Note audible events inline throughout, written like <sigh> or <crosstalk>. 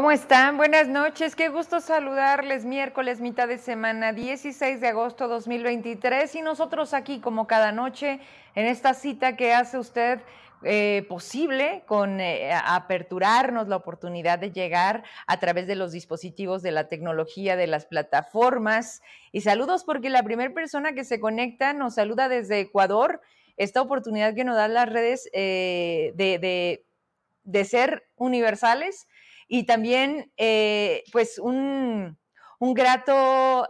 ¿Cómo están? Buenas noches, qué gusto saludarles. Miércoles, mitad de semana, 16 de agosto 2023 y nosotros aquí como cada noche en esta cita que hace usted eh, posible con eh, aperturarnos la oportunidad de llegar a través de los dispositivos de la tecnología, de las plataformas. Y saludos porque la primera persona que se conecta nos saluda desde Ecuador. Esta oportunidad que nos dan las redes eh, de, de, ser universales y también pues un, un grato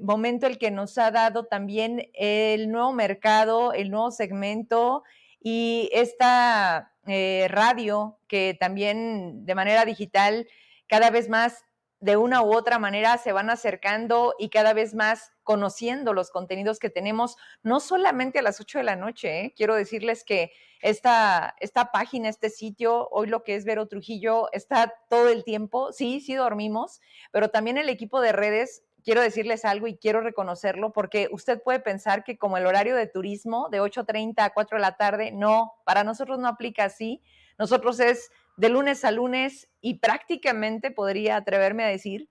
momento el que nos ha dado también el nuevo mercado, el nuevo segmento y esta eh, radio que también de manera digital cada vez más de una u otra manera se van acercando y cada vez más conociendo los contenidos que tenemos, no solamente a las 8 de la noche. ¿eh? Quiero decirles que esta, esta página, este sitio, hoy lo que es Vero Trujillo, está todo el tiempo. Sí, sí dormimos, pero también el equipo de redes quiero decirles algo y quiero reconocerlo porque usted puede pensar que como el horario de turismo de 8.30 a 4 de la tarde, no, para nosotros no aplica así. Nosotros es de lunes a lunes y prácticamente podría atreverme a decir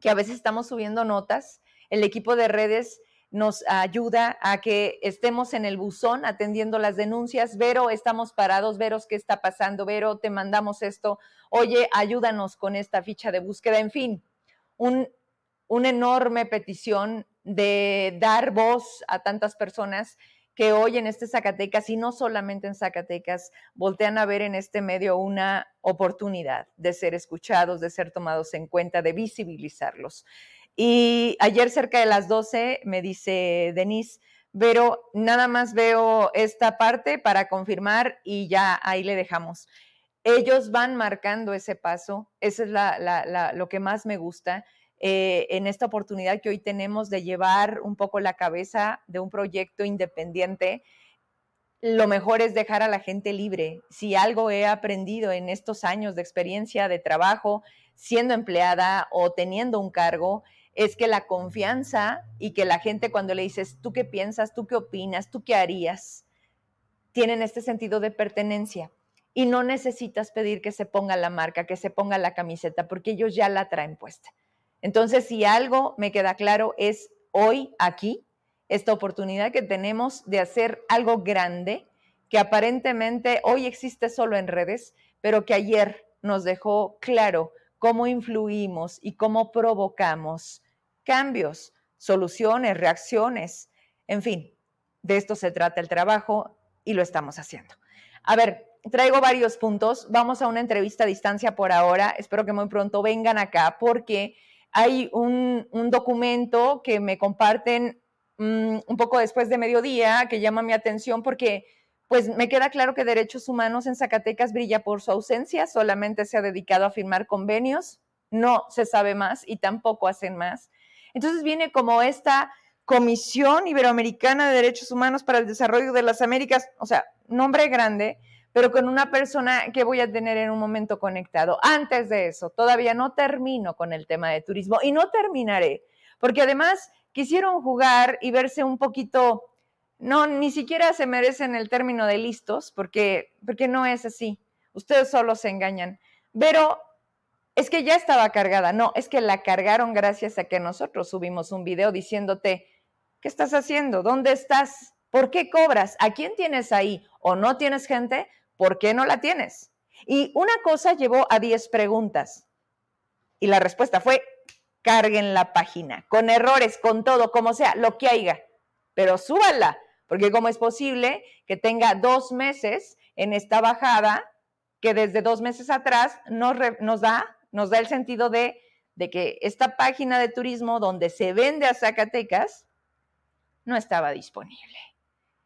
que a veces estamos subiendo notas. El equipo de redes nos ayuda a que estemos en el buzón atendiendo las denuncias. Vero, estamos parados. Vero, ¿qué está pasando? Vero, te mandamos esto. Oye, ayúdanos con esta ficha de búsqueda. En fin, un una enorme petición de dar voz a tantas personas que hoy en este Zacatecas y no solamente en Zacatecas voltean a ver en este medio una oportunidad de ser escuchados, de ser tomados en cuenta, de visibilizarlos. Y ayer cerca de las 12 me dice Denise, pero nada más veo esta parte para confirmar y ya ahí le dejamos. Ellos van marcando ese paso, eso es lo que más me gusta eh, en esta oportunidad que hoy tenemos de llevar un poco la cabeza de un proyecto independiente, lo mejor es dejar a la gente libre. Si algo he aprendido en estos años de experiencia de trabajo, siendo empleada o teniendo un cargo, es que la confianza y que la gente cuando le dices, ¿tú qué piensas? ¿Tú qué opinas? ¿Tú qué harías? Tienen este sentido de pertenencia. Y no necesitas pedir que se ponga la marca, que se ponga la camiseta, porque ellos ya la traen puesta. Entonces, si algo me queda claro es hoy aquí, esta oportunidad que tenemos de hacer algo grande que aparentemente hoy existe solo en redes, pero que ayer nos dejó claro cómo influimos y cómo provocamos cambios, soluciones, reacciones, en fin, de esto se trata el trabajo y lo estamos haciendo. A ver, traigo varios puntos. Vamos a una entrevista a distancia por ahora. Espero que muy pronto vengan acá porque hay un, documento que me comparten mm, un poco después de mediodía que llama mi atención porque pues me queda claro que Derechos Humanos en Zacatecas brilla por su ausencia, solamente se ha dedicado a firmar convenios, no se sabe más y tampoco hacen más. Entonces viene como esta Comisión Iberoamericana de Derechos Humanos para el Desarrollo de las Américas, o sea, nombre grande, pero con una persona que voy a tener en un momento conectado. Antes de eso, todavía no termino con el tema de turismo y no terminaré, porque además quisieron jugar y verse un poquito, no, ni siquiera se merecen el término de listos, porque, porque no es así. Ustedes solo se engañan. Pero es que ya estaba cargada. No, es que la cargaron gracias a que nosotros subimos un video diciéndote, ¿qué estás haciendo? ¿Dónde estás? ¿Por qué cobras? ¿A quién tienes ahí? ¿O no tienes gente? ¿Por qué no la tienes? Y una cosa llevó a 10 preguntas. Y la respuesta fue, carguen la página, con errores, con todo, como sea, lo que haya. Pero súbanla, porque cómo es posible que tenga dos meses en esta bajada que desde dos meses atrás nos, nos, da, nos da el sentido de, de que esta página de turismo donde se vende a Zacatecas no estaba disponible.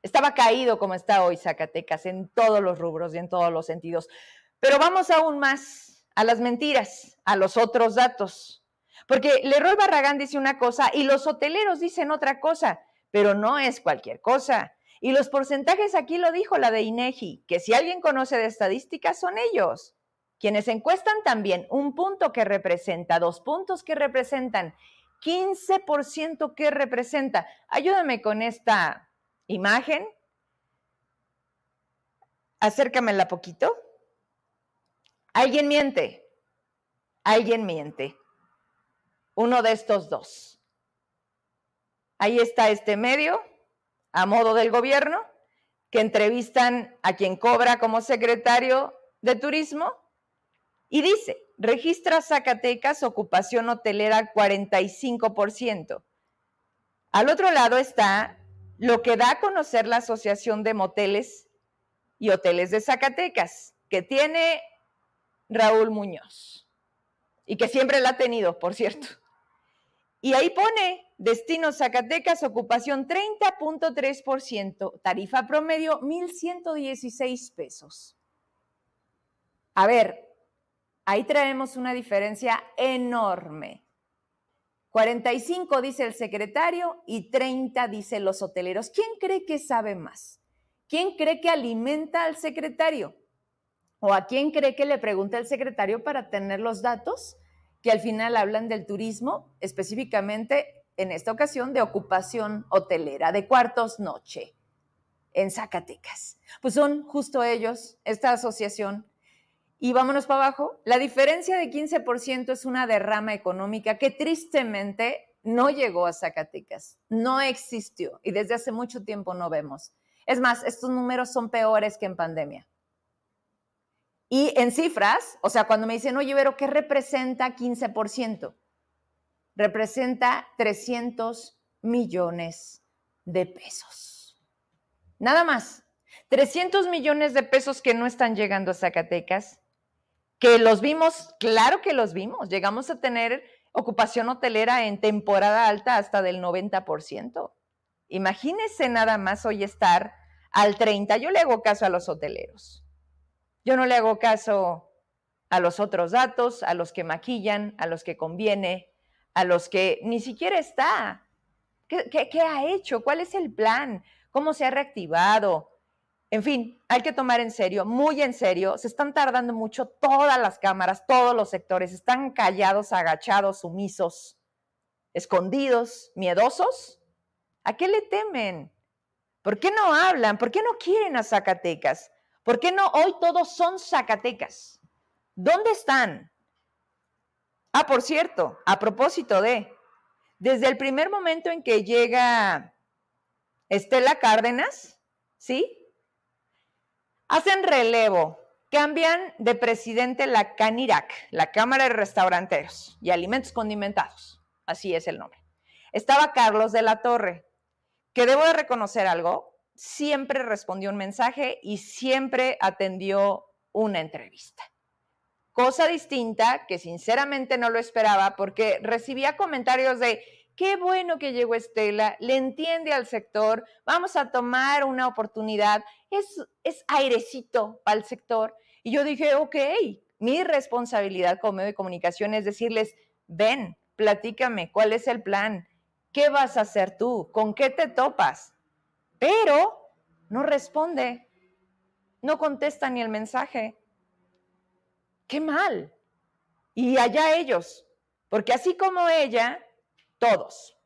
Estaba caído como está hoy Zacatecas en todos los rubros y en todos los sentidos. Pero vamos aún más a las mentiras, a los otros datos. Porque Leroy Barragán dice una cosa y los hoteleros dicen otra cosa, pero no es cualquier cosa. Y los porcentajes aquí lo dijo la de INEGI, que si alguien conoce de estadísticas son ellos. Quienes encuestan también un punto que representa, dos puntos que representan, 15% que representa. Ayúdame con esta imagen. Acércamela poquito. Alguien miente. alguien miente. Uno de estos dos. Ahí está este medio, a modo del gobierno, que entrevistan a quien cobra como secretario de turismo y dice, registra Zacatecas ocupación hotelera 45%. Al otro lado está lo que da a conocer la Asociación de Moteles y Hoteles de Zacatecas, que tiene Raúl Muñoz y que siempre la ha tenido, por cierto. Y ahí pone Destino Zacatecas, ocupación 30.3%, tarifa promedio 1.116 pesos. A ver, ahí traemos una diferencia enorme. 45 dice el secretario y 30 dice los hoteleros. ¿Quién cree que sabe más? ¿Quién cree que alimenta al secretario? ¿O a quién cree que le pregunta el secretario para tener los datos que al final hablan del turismo, específicamente en esta ocasión de ocupación hotelera, de cuartos noche en Zacatecas? Pues son justo ellos, esta asociación. Y vámonos para abajo. La diferencia de 15% es una derrama económica que tristemente no llegó a Zacatecas, no existió y desde hace mucho tiempo no vemos. Es más, estos números son peores que en pandemia. Y en cifras, o sea, cuando me dicen, oye, pero ¿qué representa 15%? Representa 300 millones de pesos. Nada más. 300 millones de pesos que no están llegando a Zacatecas, que los vimos, claro que los vimos. Llegamos a tener ocupación hotelera en temporada alta hasta del 90%. Imagínese nada más hoy estar al 30. Yo le hago caso a los hoteleros. Yo no le hago caso a los otros datos, a los que maquillan, a los que conviene, a los que ni siquiera está. ¿Qué, qué ha hecho? ¿Cuál es el plan? ¿Cómo se ha reactivado? En fin, hay que tomar en serio, muy en serio. Se están tardando mucho todas las cámaras, todos los sectores. Están callados, agachados, sumisos, escondidos, miedosos ¿A qué le temen? ¿Por qué no hablan? ¿Por qué no quieren a Zacatecas? ¿Por qué no hoy todos son Zacatecas? ¿Dónde están? Ah, por cierto, a propósito de, desde el primer momento en que llega Estela Cárdenas, ¿sí? Hacen relevo, cambian de presidente la CANIRAC, la Cámara de Restauranteros y Alimentos Condimentados, así es el nombre. Estaba Carlos de la Torre, que debo de reconocer algo, siempre respondió un mensaje y siempre atendió una entrevista. Cosa distinta que sinceramente no lo esperaba porque recibía comentarios de, qué bueno que llegó Estela, le entiende al sector, vamos a tomar una oportunidad, es, es airecito para el sector. Y yo dije, ok, mi responsabilidad como medio de comunicación es decirles, ven, platícame, ¿cuál es el plan? ¿Qué vas a hacer tú? ¿Con qué te topas? Pero no responde, no contesta ni el mensaje. Qué mal. Y allá ellos, porque así como ella, todos,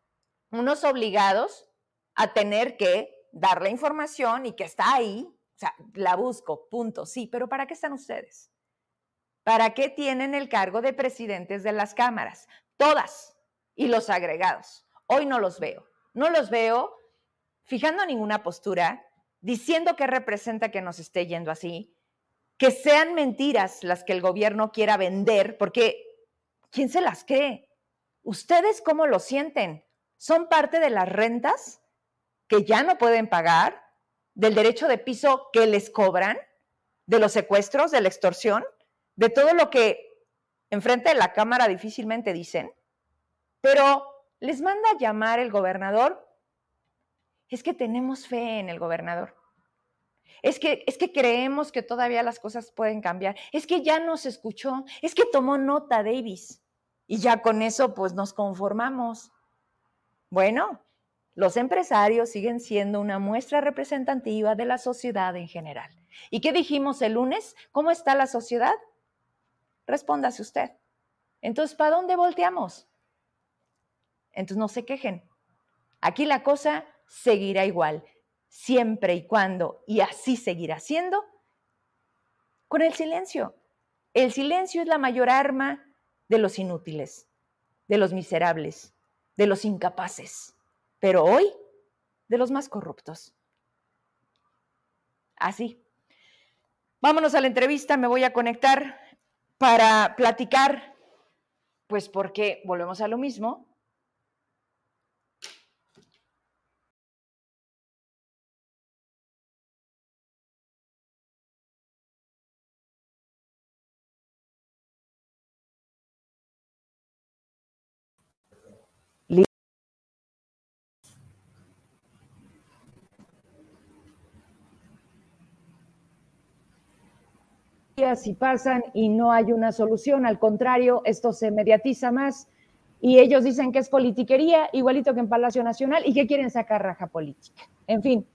unos obligados a tener que dar la información y que está ahí, o sea, la busco, punto, sí, pero ¿para qué están ustedes? ¿Para qué tienen el cargo de presidentes de las cámaras? Todas y los agregados. Hoy no los veo. No los veo fijando ninguna postura, diciendo que representa que nos esté yendo así, que sean mentiras las que el gobierno quiera vender, porque ¿quién se las cree? ¿Ustedes cómo lo sienten? ¿Son parte de las rentas que ya no pueden pagar? ¿Del derecho de piso que les cobran? ¿De los secuestros? ¿De la extorsión? ¿De todo lo que enfrente de la Cámara difícilmente dicen? Pero les manda a llamar el gobernador, es que tenemos fe en el gobernador. Es que, es que creemos que todavía las cosas pueden cambiar. Es que ya nos escuchó. Es que tomó nota Davis. Y ya con eso pues nos conformamos. Bueno, los empresarios siguen siendo una muestra representativa de la sociedad en general. ¿Y qué dijimos el lunes? ¿Cómo está la sociedad? Respóndase usted. Entonces, ¿para dónde volteamos? Entonces no se quejen. Aquí la cosa seguirá igual, siempre y cuando, y así seguirá siendo, con el silencio. El silencio es la mayor arma de los inútiles, de los miserables, de los incapaces, pero hoy de los más corruptos. Así. Vámonos a la entrevista, me voy a conectar para platicar, pues porque volvemos a lo mismo, y pasan y no hay una solución. Al contrario, esto se mediatiza más y ellos dicen que es politiquería, igualito que en Palacio Nacional, y que quieren sacar raja política. En fin,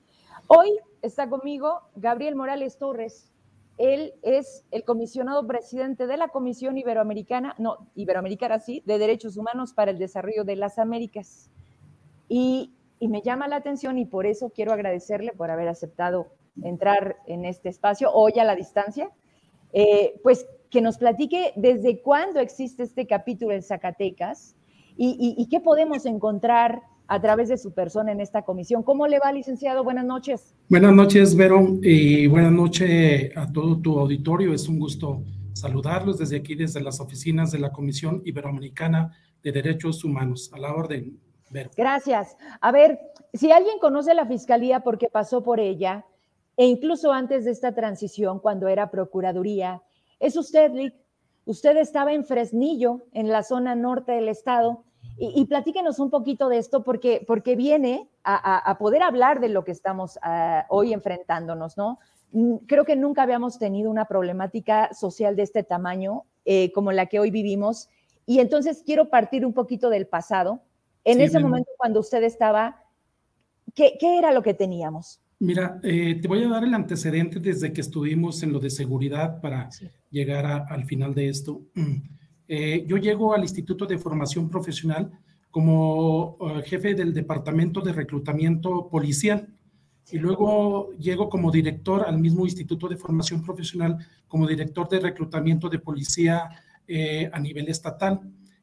hoy está conmigo Gabriel Morales Torres. Él es el comisionado presidente de la Comisión Iberoamericana, no, Iberoamericana sí, de Derechos Humanos para el Desarrollo de las Américas. Y, y me llama la atención y por eso quiero agradecerle por haber aceptado entrar en este espacio hoy a la distancia eh, pues que nos platique desde cuándo existe este capítulo en Zacatecas y, qué podemos encontrar a través de su persona en esta comisión. ¿Cómo le va, licenciado? Buenas noches. Buenas noches, Vero, y buenas noches a todo tu auditorio. Es un gusto saludarlos desde aquí, desde las oficinas de la Comisión Iberoamericana de Derechos Humanos. A la orden, Vero. Gracias. A ver, si alguien conoce la Fiscalía porque pasó por ella, e incluso antes de esta transición, cuando era Procuraduría, es usted, Rick. Usted estaba en Fresnillo, en la zona norte del estado, y, platíquenos un poquito de esto porque, porque viene a, poder hablar de lo que estamos ah, hoy enfrentándonos, ¿no? Mm, creo que nunca habíamos tenido una problemática social de este tamaño eh, como la que hoy vivimos. Y entonces quiero partir un poquito del pasado. En ese momento, cuando usted estaba, ¿qué, ¿qué era lo que teníamos? Mira, eh, te voy a dar el antecedente desde que estuvimos en lo de seguridad para llegar al final de esto. <clears throat> Eh, yo llego al Instituto de Formación Profesional como eh, jefe del Departamento de Reclutamiento Policial. Y luego llego como director al mismo Instituto de Formación Profesional como director de reclutamiento de policía a nivel estatal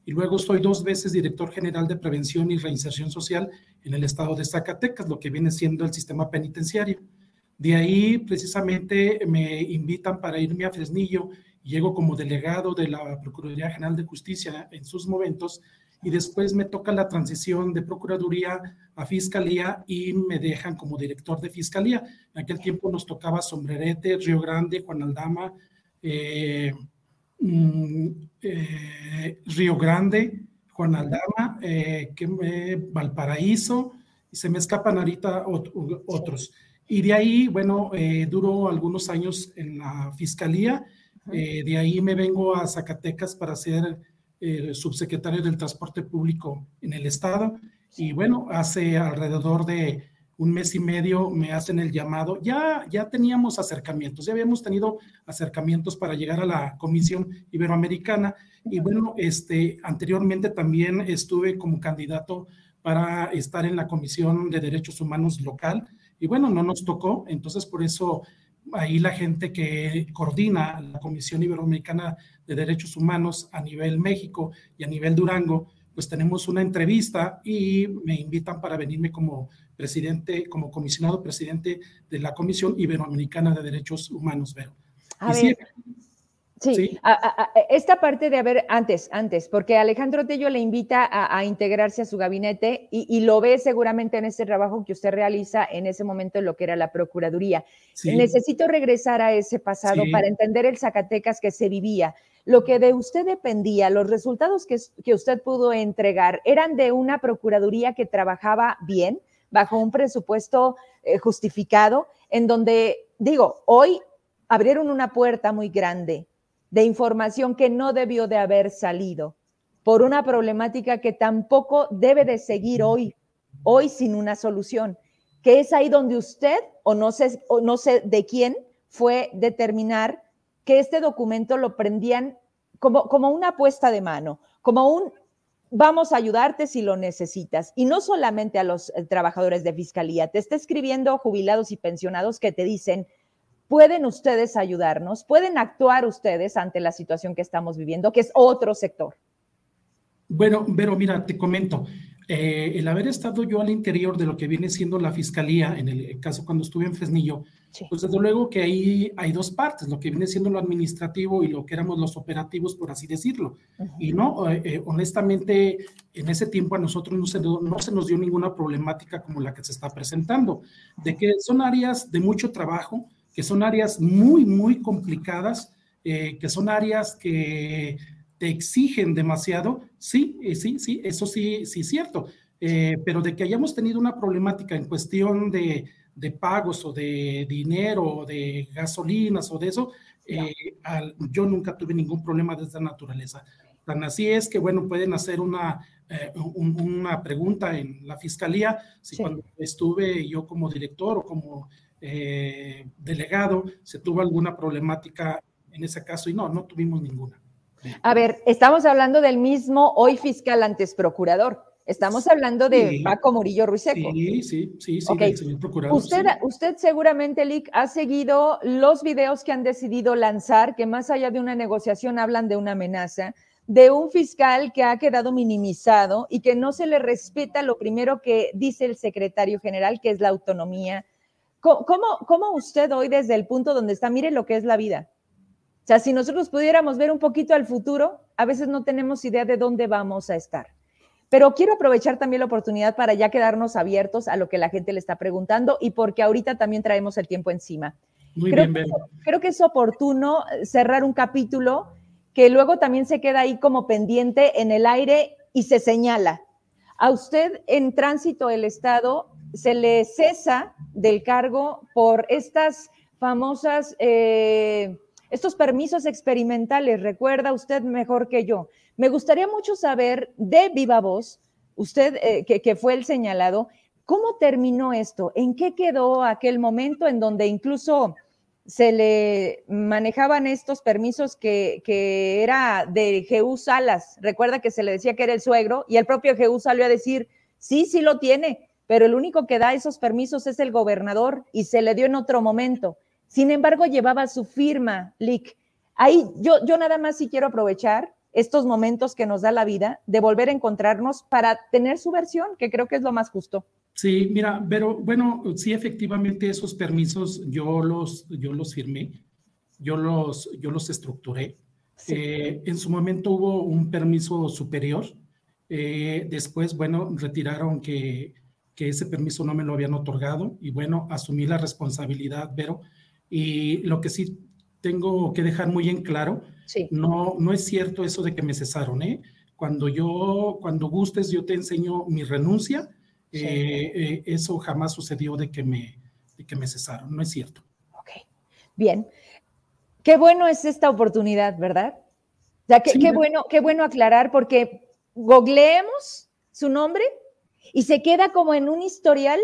y luego soy dos veces director general de prevención y reinserción social en el estado de Zacatecas, lo que viene siendo el sistema penitenciario. De ahí precisamente me invitan para irme a Fresnillo llego como delegado de la Procuraduría General de Justicia en sus momentos y después me toca la transición de Procuraduría a Fiscalía y me dejan como director de Fiscalía. En aquel tiempo nos tocaba Sombrerete, Río Grande, Juan Aldama, eh, Mm, eh, Río Grande, Juan Aldama, eh, que, Valparaíso, y se me escapan ahorita otros. Y de ahí, bueno, eh, duró algunos años en la fiscalía, de ahí me vengo a Zacatecas para ser subsecretario del transporte público en el estado. Y bueno, hace alrededor de un mes y medio me hacen el llamado. Ya, ya teníamos acercamientos, ya habíamos tenido acercamientos para llegar a la Comisión Iberoamericana. Y bueno, este, anteriormente también estuve como candidato para estar en la Comisión de Derechos Humanos local. Y bueno, no nos tocó, entonces por eso ahí la gente que coordina la Comisión Iberoamericana de Derechos Humanos a nivel México y a nivel Durango, pues tenemos una entrevista y me invitan para venirme como presidente, como comisionado presidente de la Comisión Iberoamericana de Derechos Humanos, Vero. Sí, esta parte de haber, antes, antes, porque Alejandro Tello le invita a, integrarse a su gabinete y, lo ve seguramente en ese trabajo que usted realiza en ese momento en lo que era la Procuraduría. Necesito regresar a ese pasado para entender el Zacatecas que se vivía. Lo que de usted dependía, los resultados que, que usted pudo entregar, eran de una Procuraduría que trabajaba bien, bajo un presupuesto eh, justificado, en donde, digo, hoy abrieron una puerta muy grande de información que no debió de haber salido por una problemática que tampoco debe de seguir hoy, hoy sin una solución, que es ahí donde usted, o no sé, o no sé de quién, fue determinar que este documento lo prendían como, como una puesta de mano, como un vamos a ayudarte si lo necesitas. Y no solamente a los eh, trabajadores de fiscalía, te está escribiendo jubilados y pensionados que te dicen, ¿Pueden ustedes ayudarnos? ¿Pueden actuar ustedes ante la situación que estamos viviendo, que es otro sector? Bueno, pero mira, te comento, eh, el haber estado yo al interior de lo que viene siendo la fiscalía, en el caso cuando estuve en Fresnillo, pues desde luego que ahí hay dos partes, lo que viene siendo lo administrativo y lo que éramos los operativos, por así decirlo. Y no, eh, eh, honestamente, en ese tiempo a nosotros no se, no se nos dio ninguna problemática como la que se está presentando, de que son áreas de mucho trabajo, que son áreas muy, muy complicadas, que son áreas que te exigen demasiado, sí, eh, sí, sí, eso sí, sí es cierto, eh, pero de que hayamos tenido una problemática en cuestión de, de pagos o de dinero o de gasolinas o de eso, eh, yo nunca tuve ningún problema de esta naturaleza. Tan así es que, bueno, pueden hacer una, una pregunta en la fiscalía, si cuando estuve yo como director o como delegado, se tuvo alguna problemática en ese caso y no, no tuvimos ninguna. A ver, estamos hablando del mismo hoy fiscal antes procurador. Estamos hablando de Paco Murillo Ruiseco. Sí, sí, sí, sí, señor procurador. Usted, usted seguramente, Lick, ha seguido los videos que han decidido lanzar, que más allá de una negociación hablan de una amenaza, de un fiscal que ha quedado minimizado y que no se le respeta lo primero que dice el secretario general, que es la autonomía. ¿Cómo, cómo usted hoy desde el punto donde está, mire lo que es la vida? O sea, si nosotros pudiéramos ver un poquito al futuro, a veces no tenemos idea de dónde vamos a estar. Pero quiero aprovechar también la oportunidad para ya quedarnos abiertos a lo que la gente le está preguntando y porque ahorita también traemos el tiempo encima. Muy creo, bien, que, creo que es oportuno cerrar un capítulo que luego también se queda ahí como pendiente en el aire y se señala. A usted en tránsito del Estado se le cesa del cargo por estas famosas... Eh, estos permisos experimentales, recuerda usted mejor que yo. Me gustaría mucho saber de viva voz, usted eh, que, fue el señalado, ¿cómo terminó esto? ¿En qué quedó aquel momento en donde incluso se le manejaban estos permisos que, era de Jeú Salas? Recuerda que se le decía que era el suegro y el propio Jeú salió a decir, sí, sí lo tiene, pero el único que da esos permisos es el gobernador y se le dio en otro momento. Sin embargo, llevaba su firma, Lick. Ahí yo, yo nada más sí quiero aprovechar estos momentos que nos da la vida de volver a encontrarnos para tener su versión, que creo que es lo más justo. Sí, mira, pero bueno, sí, efectivamente esos permisos yo los, yo los firmé, yo los, yo los estructuré. Eh, en su momento hubo un permiso superior, eh, después, bueno, retiraron que, que ese permiso no me lo habían otorgado y bueno, asumí la responsabilidad, pero y lo que sí tengo que dejar muy en claro, no, no es cierto eso de que me cesaron, ¿eh? Cuando yo, cuando gustes, yo te enseño mi renuncia, eh, eh, eso jamás sucedió de que, me, de que me cesaron, no es cierto. Ok, bien. Qué bueno es esta oportunidad, ¿verdad? O sea, qué, qué bueno, qué bueno aclarar porque googleemos su nombre y se queda como en un historial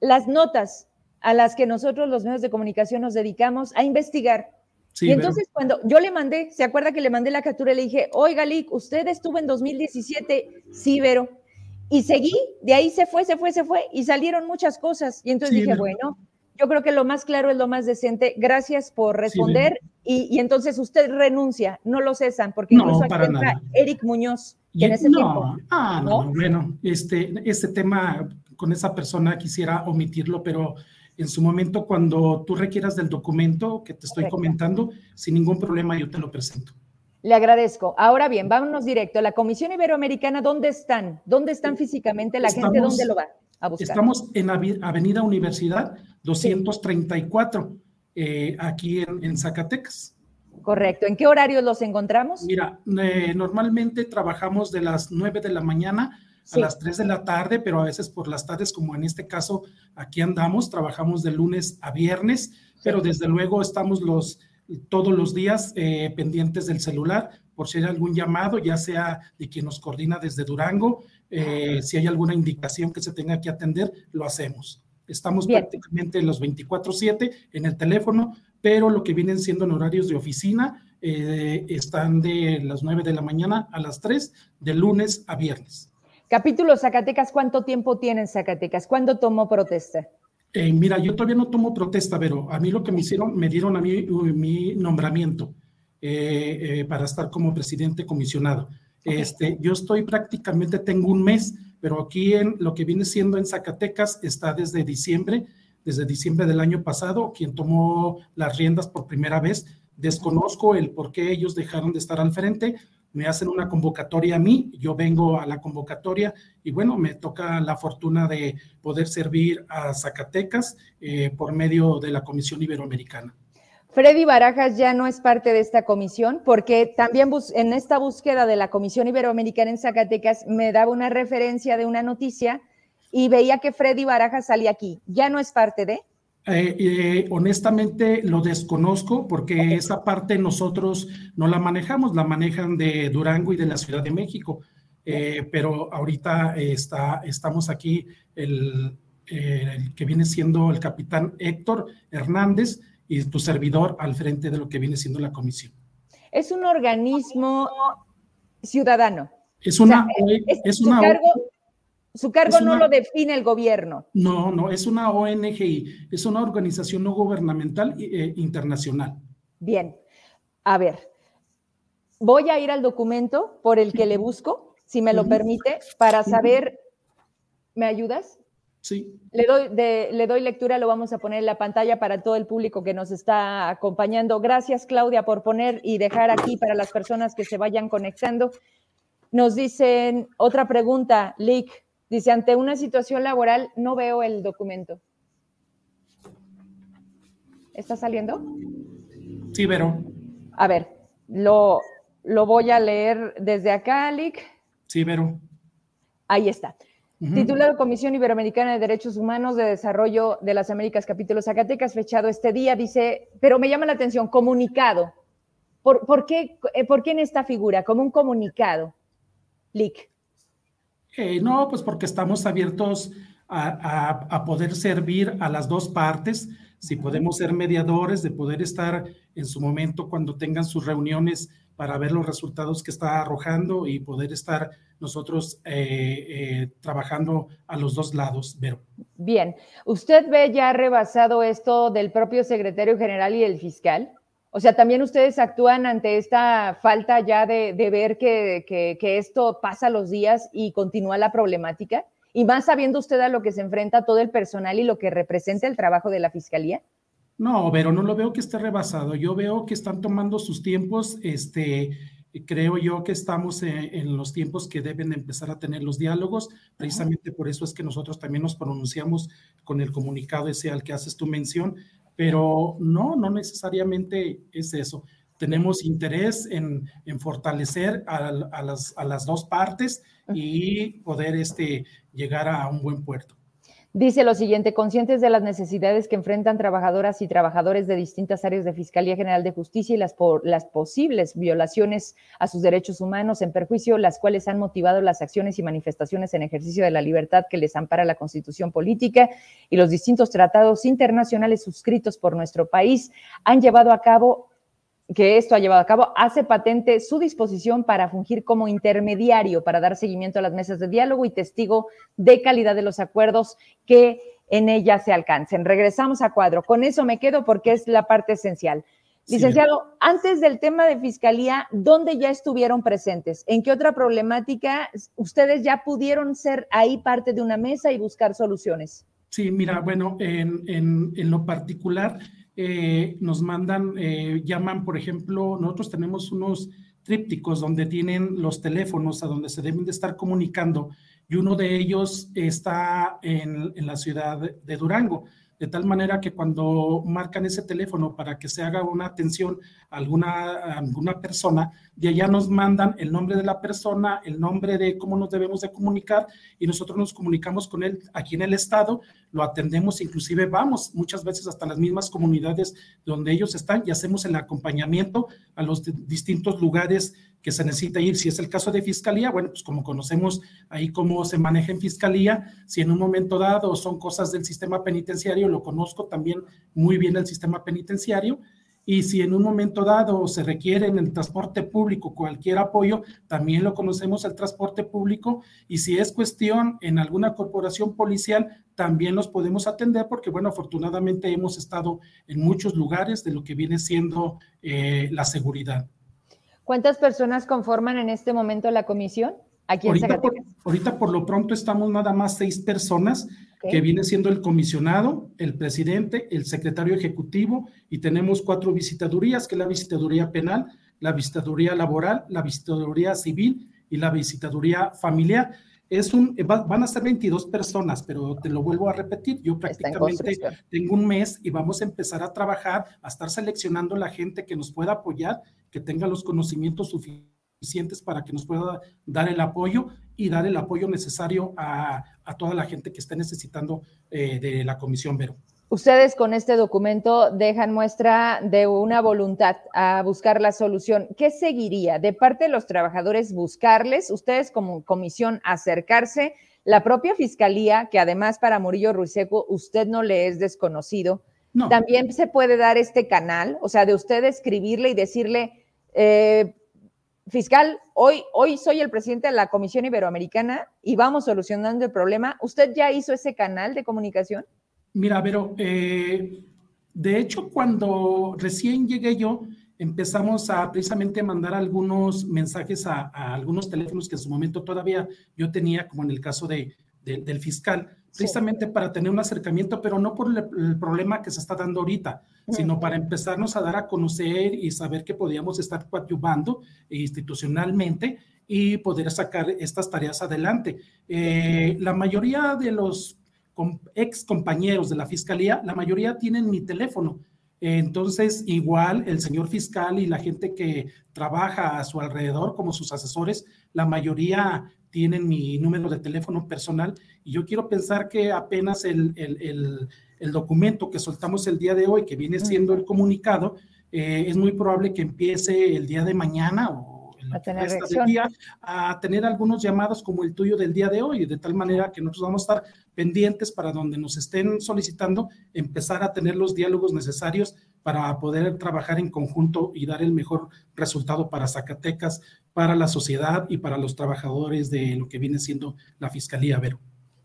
las notas a las que nosotros los medios de comunicación nos dedicamos a investigar. y entonces cuando yo le mandé, ¿se acuerda que le mandé la captura y le dije, oiga, Lick, usted estuvo en 2017, sí, Vero, y seguí, de ahí se fue, se fue, se fue, y salieron muchas cosas. Y entonces dije, bueno, yo creo que lo más claro es lo más decente. Gracias por responder. y, entonces usted renuncia, no lo cesan, porque incluso aquí entra Eric Muñoz. en ese tiempo, ah, no, bueno, este, este tema con esa persona quisiera omitirlo, pero en su momento cuando tú requieras del documento que te estoy comentando, sin ningún problema yo te lo presento. Le agradezco. Ahora bien, vámonos directo. La Comisión Iberoamericana, ¿dónde están? ¿Dónde están físicamente? ¿La gente dónde lo va a buscar? Estamos en Avenida Universidad 234, eh, aquí en, Zacatecas. Correcto. ¿En qué horarios los encontramos? Mira, eh, normalmente trabajamos de las 9 de la mañana a las 3 de la tarde, pero a veces por las tardes, como en este caso, aquí andamos, trabajamos de lunes a viernes, pero desde luego estamos los, todos los días eh, pendientes del celular por si hay algún llamado, ya sea de quien nos coordina desde Durango, eh, si hay alguna indicación que se tenga que atender, lo hacemos. Estamos prácticamente los 24/7 en el teléfono, pero lo que vienen siendo en horarios de oficina eh, están de las 9 de la mañana a las 3, de lunes a viernes. Capítulo Zacatecas, ¿cuánto tiempo tiene en Zacatecas? ¿Cuándo tomó protesta? Eh, mira, yo todavía no tomo protesta, pero a mí lo que me hicieron, me dieron a mí mi nombramiento eh, para estar como presidente comisionado. Este, yo estoy prácticamente, tengo un mes, pero aquí en lo que viene siendo en Zacatecas está desde diciembre, desde diciembre del año pasado, quien tomó las riendas por primera vez. Desconozco el por qué ellos dejaron de estar al frente. Me hacen una convocatoria a mí, yo vengo a la convocatoria y bueno, me toca la fortuna de poder servir a Zacatecas eh, por medio de la Comisión Iberoamericana. Freddy Barajas ya no es parte de esta comisión porque también en esta búsqueda de la Comisión Iberoamericana en Zacatecas me daba una referencia de una noticia y veía que Freddy Barajas salía aquí. ¿Ya no es parte de? Eh, eh, honestamente lo desconozco porque esa parte nosotros no la manejamos, la manejan de Durango y de la Ciudad de México. Eh, pero ahorita está, estamos aquí el, el que viene siendo el capitán Héctor Hernández, y tu servidor al frente de lo que viene siendo la comisión. Es un organismo ciudadano. Es una, es, cargo, su cargo no lo define el gobierno. No, no, es una ONGI, es una organización no gubernamental eh, internacional. Bien, a ver, voy a ir al documento por el que le busco, si me lo permite, para saber, ¿me ayudas? Le doy, le doy lectura, lo vamos a poner en la pantalla para todo el público que nos está acompañando. Gracias, Claudia, por poner y dejar aquí para las personas que se vayan conectando. Nos dicen otra pregunta, Lick. Dice, ante una situación laboral, no veo el documento. ¿Está saliendo? Sí, Vero. A ver, lo, lo voy a leer desde acá, Lick. Sí, Vero. Ahí está. Titulado Comisión Iberoamericana de Derechos Humanos de Desarrollo de las Américas, capítulo Zacatecas, fechado este día, dice, pero me llama la atención, comunicado. ¿Por, qué, eh, ¿por qué, en esta figura? Como un comunicado, Lick. Eh, no, pues porque estamos abiertos a, poder servir a las dos partes, si podemos ser mediadores, de poder estar en su momento cuando tengan sus reuniones para ver los resultados que está arrojando y poder estar nosotros eh, eh, trabajando a los dos lados, Vero. Bien, ¿usted ve ya rebasado esto del propio secretario general y el fiscal? O sea, también ustedes actúan ante esta falta ya de, ver que, esto pasa los días y continúa la problemática, y más sabiendo usted a lo que se enfrenta todo el personal y lo que representa el trabajo de la fiscalía. No, pero no lo veo que esté rebasado. Yo veo que están tomando sus tiempos. Este, creo yo que estamos en, los tiempos que deben empezar a tener los diálogos. Precisamente por eso es que nosotros también nos pronunciamos con el comunicado ese al que haces tu mención. Pero no, no necesariamente es eso. Tenemos interés en, fortalecer a, las, a, las, dos partes y poder este, llegar a un buen puerto. Dice lo siguiente, conscientes de las necesidades que enfrentan trabajadoras y trabajadores de distintas áreas de Fiscalía General de Justicia y las, las posibles violaciones a sus derechos humanos en perjuicio, las cuales han motivado las acciones y manifestaciones en ejercicio de la libertad que les ampara la Constitución política y los distintos tratados internacionales suscritos por nuestro país, han llevado a cabo que esto ha llevado a cabo, hace patente su disposición para fungir como intermediario para dar seguimiento a las mesas de diálogo y testigo de calidad de los acuerdos que en ella se alcancen. Regresamos a cuadro. Con eso me quedo porque es la parte esencial. Licenciado, antes del tema de fiscalía, ¿dónde ya estuvieron presentes? ¿En qué otra problemática ustedes ya pudieron ser ahí parte de una mesa y buscar soluciones? Sí, mira, bueno, en, en lo particular, eh, nos mandan, eh, llaman, por ejemplo, nosotros tenemos unos trípticos donde tienen los teléfonos a donde se deben de estar comunicando y uno de ellos está en, en la ciudad de Durango de tal manera que cuando marcan ese teléfono para que se haga una atención a alguna, alguna persona, de allá nos mandan el nombre de la persona, el nombre de cómo nos debemos de comunicar y nosotros nos comunicamos con él aquí en el estado, lo atendemos, inclusive vamos muchas veces hasta las mismas comunidades donde ellos están y hacemos el acompañamiento a los distintos lugares que se necesita ir. Si es el caso de fiscalía, bueno, pues como conocemos ahí cómo se maneja en fiscalía, si en un momento dado son cosas del sistema penitenciario, lo conozco también muy bien el sistema penitenciario, y si en un momento dado se requiere en el transporte público cualquier apoyo, también lo conocemos el transporte público y si es cuestión en alguna corporación policial, también los podemos atender porque, bueno, afortunadamente hemos estado en muchos lugares de lo que viene siendo eh, la seguridad. ¿Cuántas personas conforman en este momento la comisión? Aquí en ahorita, por, ahorita por lo pronto estamos nada más seis personas que viene siendo el comisionado, el presidente, el secretario ejecutivo y tenemos cuatro visitadurías, que es la visitaduría penal, la visitaduría laboral, la visitaduría civil y la visitaduría familiar. Es un, van a ser 22 personas, pero te lo vuelvo a repetir, yo prácticamente tengo un mes y vamos a empezar a trabajar, a estar seleccionando la gente que nos pueda apoyar, que tenga los conocimientos suficientes para que nos pueda dar el apoyo y dar el apoyo necesario a, toda la gente que esté necesitando eh, de la Comisión Vero. Ustedes con este documento dejan muestra de una voluntad a buscar la solución. ¿Qué seguiría? De parte de los trabajadores, buscarles, ustedes como comisión acercarse, la propia fiscalía, que además para Murillo Ruiseco usted no le es desconocido, también se puede dar este canal, o sea, de usted escribirle y decirle, eh, fiscal, hoy, hoy soy el presidente de la Comisión Iberoamericana y vamos solucionando el problema. ¿Usted ya hizo ese canal de comunicación? Mira, pero eh, de hecho, cuando recién llegué yo, empezamos a precisamente mandar algunos mensajes a, algunos teléfonos que en su momento todavía yo tenía, como en el caso de, del fiscal, precisamente para tener un acercamiento, pero no por el, problema que se está dando ahorita, sino para empezarnos a dar a conocer y saber que podíamos estar coadyuvando institucionalmente y poder sacar estas tareas adelante. Eh, la mayoría de los ex compañeros de la fiscalía, la mayoría tienen mi teléfono. Entonces, igual el señor fiscal y la gente que trabaja a su alrededor como sus asesores, la mayoría tienen mi número de teléfono personal y yo quiero pensar que apenas el, el, el, documento que soltamos el día de hoy, que viene siendo el comunicado, eh, es muy probable que empiece el día de mañana o a tener, día, a tener algunos llamados como el tuyo del día de hoy, de tal manera que nosotros vamos a estar pendientes para donde nos estén solicitando, empezar a tener los diálogos necesarios para poder trabajar en conjunto y dar el mejor resultado para Zacatecas, para la sociedad y para los trabajadores de lo que viene siendo la Fiscalía Vero.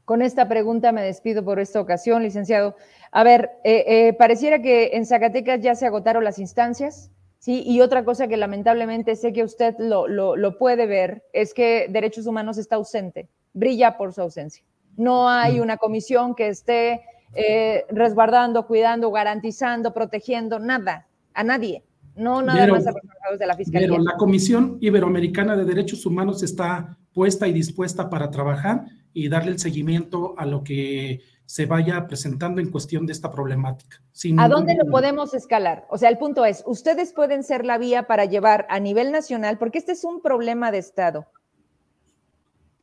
Con esta pregunta me despido por esta ocasión, licenciado. A ver, eh, eh, pareciera que en Zacatecas ya se agotaron las instancias, ¿sí? Y otra cosa que lamentablemente sé que usted lo, lo puede ver es que Derechos Humanos está ausente, brilla por su ausencia. No hay mm. una comisión que esté eh, resguardando, cuidando, garantizando, protegiendo, nada, a nadie. No nada más a los de la Fiscalía. Pero la Comisión Iberoamericana de Derechos Humanos está puesta y dispuesta para trabajar y darle el seguimiento a lo que se vaya presentando en cuestión de esta problemática. ¿A dónde lo podemos escalar? O sea, el punto es, ustedes pueden ser la vía para llevar a nivel nacional, porque este es un problema de Estado.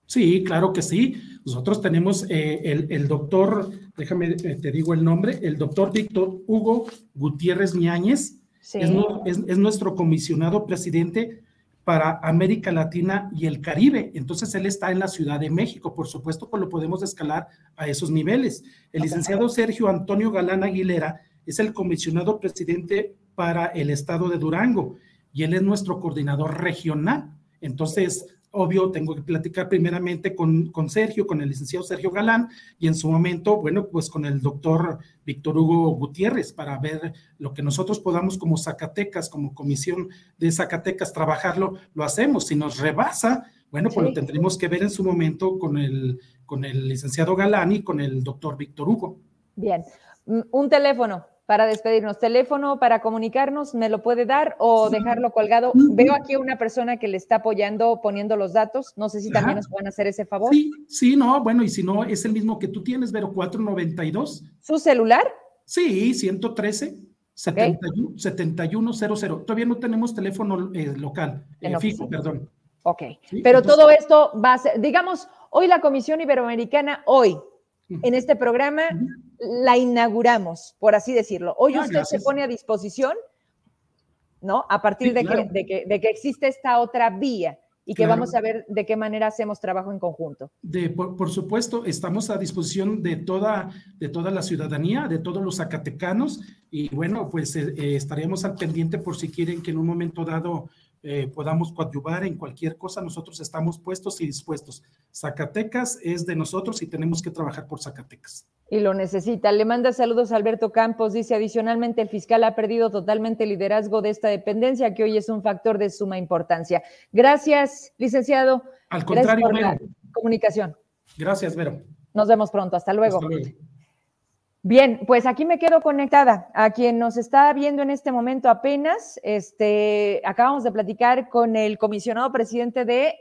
Sí, claro que sí. Nosotros tenemos eh, el, doctor, déjame, eh, te digo el nombre, el doctor Víctor Hugo Gutiérrez Ñáñez. Es, nuestro comisionado presidente para América Latina y el Caribe. Entonces, él está en la Ciudad de México. Por supuesto, pues lo podemos escalar a esos niveles. El licenciado Sergio Antonio Galán Aguilera es el comisionado presidente para el estado de Durango y él es nuestro coordinador regional. Entonces, obvio, tengo que platicar primeramente con, con, Sergio, con el licenciado Sergio Galán, y en su momento, bueno, pues con el doctor Víctor Hugo Gutiérrez, para ver lo que nosotros podamos como Zacatecas, como comisión de Zacatecas, trabajarlo, lo hacemos. Si nos rebasa, bueno, pues lo tendremos que ver en su momento con el, con el licenciado Galán y con el doctor Víctor Hugo. Bien, un teléfono para despedirnos. Teléfono para comunicarnos, ¿me lo puede dar o dejarlo colgado? Veo aquí una persona que le está apoyando poniendo los datos. No sé si también nos pueden hacer ese favor. Sí, sí, no, bueno, y si no, es el mismo que tú tienes, Vero 492. ¿Su celular? Sí, 113. 7100. Todavía no tenemos teléfono eh, local, eh, fijo, perdón. Ok, pero todo esto va a ser, digamos, hoy la Comisión Iberoamericana, hoy, en este programa, la inauguramos, por así decirlo. Hoy ah, usted se pone a disposición, ¿no? A partir de, que, de, que, existe esta otra vía y que vamos a ver de qué manera hacemos trabajo en conjunto. De, por, supuesto, estamos a disposición de toda, de toda la ciudadanía, de todos los zacatecanos, y bueno, pues eh, eh, estaríamos al pendiente por si quieren que en un momento dado eh, podamos coadyuvar en cualquier cosa, nosotros estamos puestos y dispuestos. Zacatecas es de nosotros y tenemos que trabajar por Zacatecas. Y lo necesita. Le manda saludos a Alberto Campos. Dice, adicionalmente, el fiscal ha perdido totalmente el liderazgo de esta dependencia, que hoy es un factor de suma importancia. Gracias, licenciado. Al contrario, comunicación. Gracias, Vero. Nos vemos pronto. Hasta luego. Hasta luego. Bien, pues aquí me quedo conectada. A quien nos está viendo en este momento apenas, este, acabamos de platicar con el comisionado presidente de,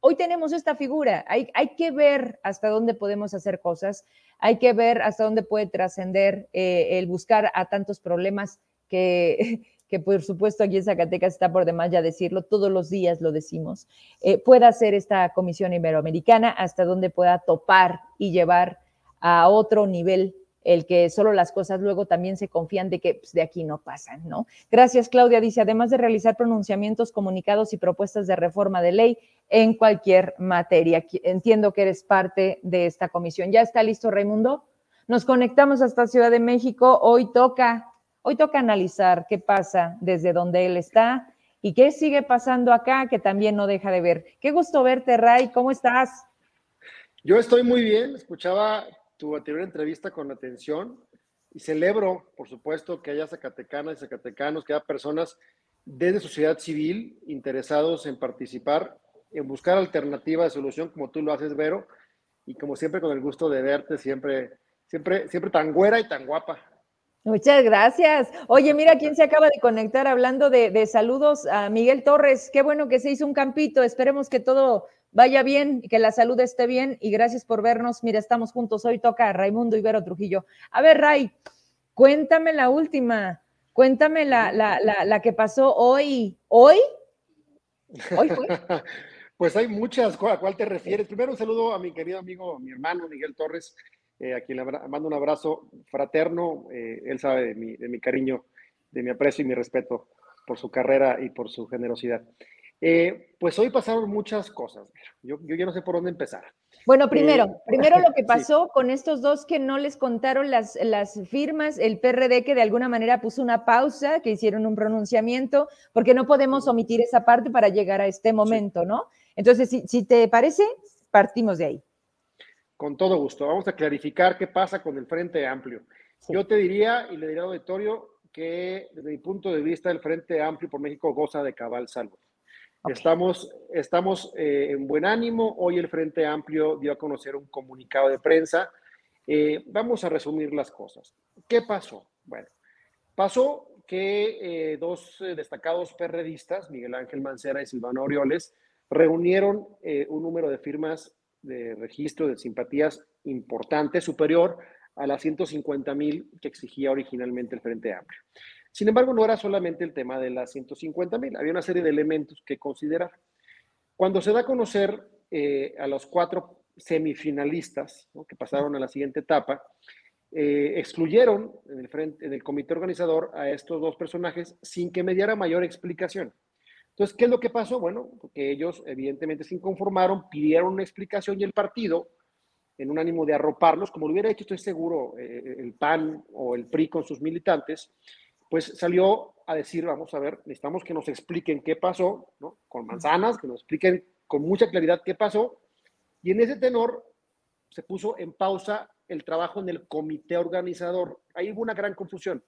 hoy tenemos esta figura, hay, que ver hasta dónde podemos hacer cosas, hay que ver hasta dónde puede trascender eh, el buscar a tantos problemas que, <laughs> que por supuesto aquí en Zacatecas está por demás ya decirlo, todos los días lo decimos, eh, pueda hacer esta comisión iberoamericana hasta dónde pueda topar y llevar a otro nivel el que solo las cosas luego también se confían de que pues, de aquí no pasan, ¿no? Gracias, Claudia. Dice, además de realizar pronunciamientos, comunicados y propuestas de reforma de ley en cualquier materia. Entiendo que eres parte de esta comisión. ¿Ya está listo, Raimundo? Nos conectamos hasta Ciudad de México. Hoy toca, hoy toca analizar qué pasa desde donde él está y qué sigue pasando acá, que también no deja de ver. Qué gusto verte, Ray. ¿Cómo estás? Yo estoy muy bien. Escuchaba tu anterior entrevista con atención y celebro, por supuesto, que haya zacatecanas y zacatecanos, que haya personas desde sociedad civil interesados en participar, en buscar alternativas de solución, como tú lo haces, Vero, y como siempre con el gusto de verte, siempre, siempre, siempre tan güera y tan guapa. Muchas gracias. Oye, mira quién se acaba de conectar hablando de, de, saludos a Miguel Torres. Qué bueno que se hizo un campito. Esperemos que todo vaya bien, que la salud esté bien y gracias por vernos. Mira, estamos juntos. Hoy toca Raimundo Ibero Trujillo. A ver, Ray, cuéntame la última. Cuéntame la, la, la, que pasó hoy. ¿Hoy? ¿Hoy fue? <laughs> pues hay muchas. ¿A cuál te refieres? Primero un saludo a mi querido amigo, mi hermano Miguel Torres, eh, a quien le mando un abrazo fraterno. Eh, él sabe de mi, de mi cariño, de mi aprecio y mi respeto por su carrera y por su generosidad. Eh, pues hoy pasaron muchas cosas. Yo, yo ya no sé por dónde empezar. Bueno, primero, eh, primero lo que <laughs> pasó con estos dos que no les contaron las, las firmas, el PRD que de alguna manera puso una pausa, que hicieron un pronunciamiento, porque no podemos omitir esa parte para llegar a este momento, ¿no? Entonces, si, si te parece, partimos de ahí. Con todo gusto. Vamos a clarificar qué pasa con el Frente Amplio. Yo te diría, y le diría al auditorio, que desde mi punto de vista el Frente Amplio por México goza de cabal Estamos, estamos eh, en buen ánimo. Hoy el Frente Amplio dio a conocer un comunicado de prensa. Eh, vamos a resumir las cosas. ¿Qué pasó? Bueno, pasó que eh, dos destacados perredistas, Miguel Ángel Mancera y Silvano Orioles, reunieron un número de firmas de registro de simpatías importante, superior a las 150 mil que exigía originalmente el Frente Amplio. Sin embargo, no era solamente el tema de las 150 mil, había una serie de elementos que considerar. Cuando se da a conocer eh, a los cuatro semifinalistas que pasaron a la siguiente etapa, eh, excluyeron en el, comité organizador a estos dos personajes sin que me diera mayor explicación. Entonces, ¿qué es lo que pasó? Bueno, porque ellos evidentemente se inconformaron, pidieron una explicación y el partido, en un ánimo de arroparlos, como lo hubiera hecho, estoy seguro, eh, el PAN o el PRI con sus militantes, pues salió a decir, vamos a ver, necesitamos que nos expliquen qué pasó, ¿no? Con manzanas, que nos expliquen con mucha claridad qué pasó. Y en ese tenor se puso en pausa el trabajo en el comité organizador. Ahí hubo una gran confusión.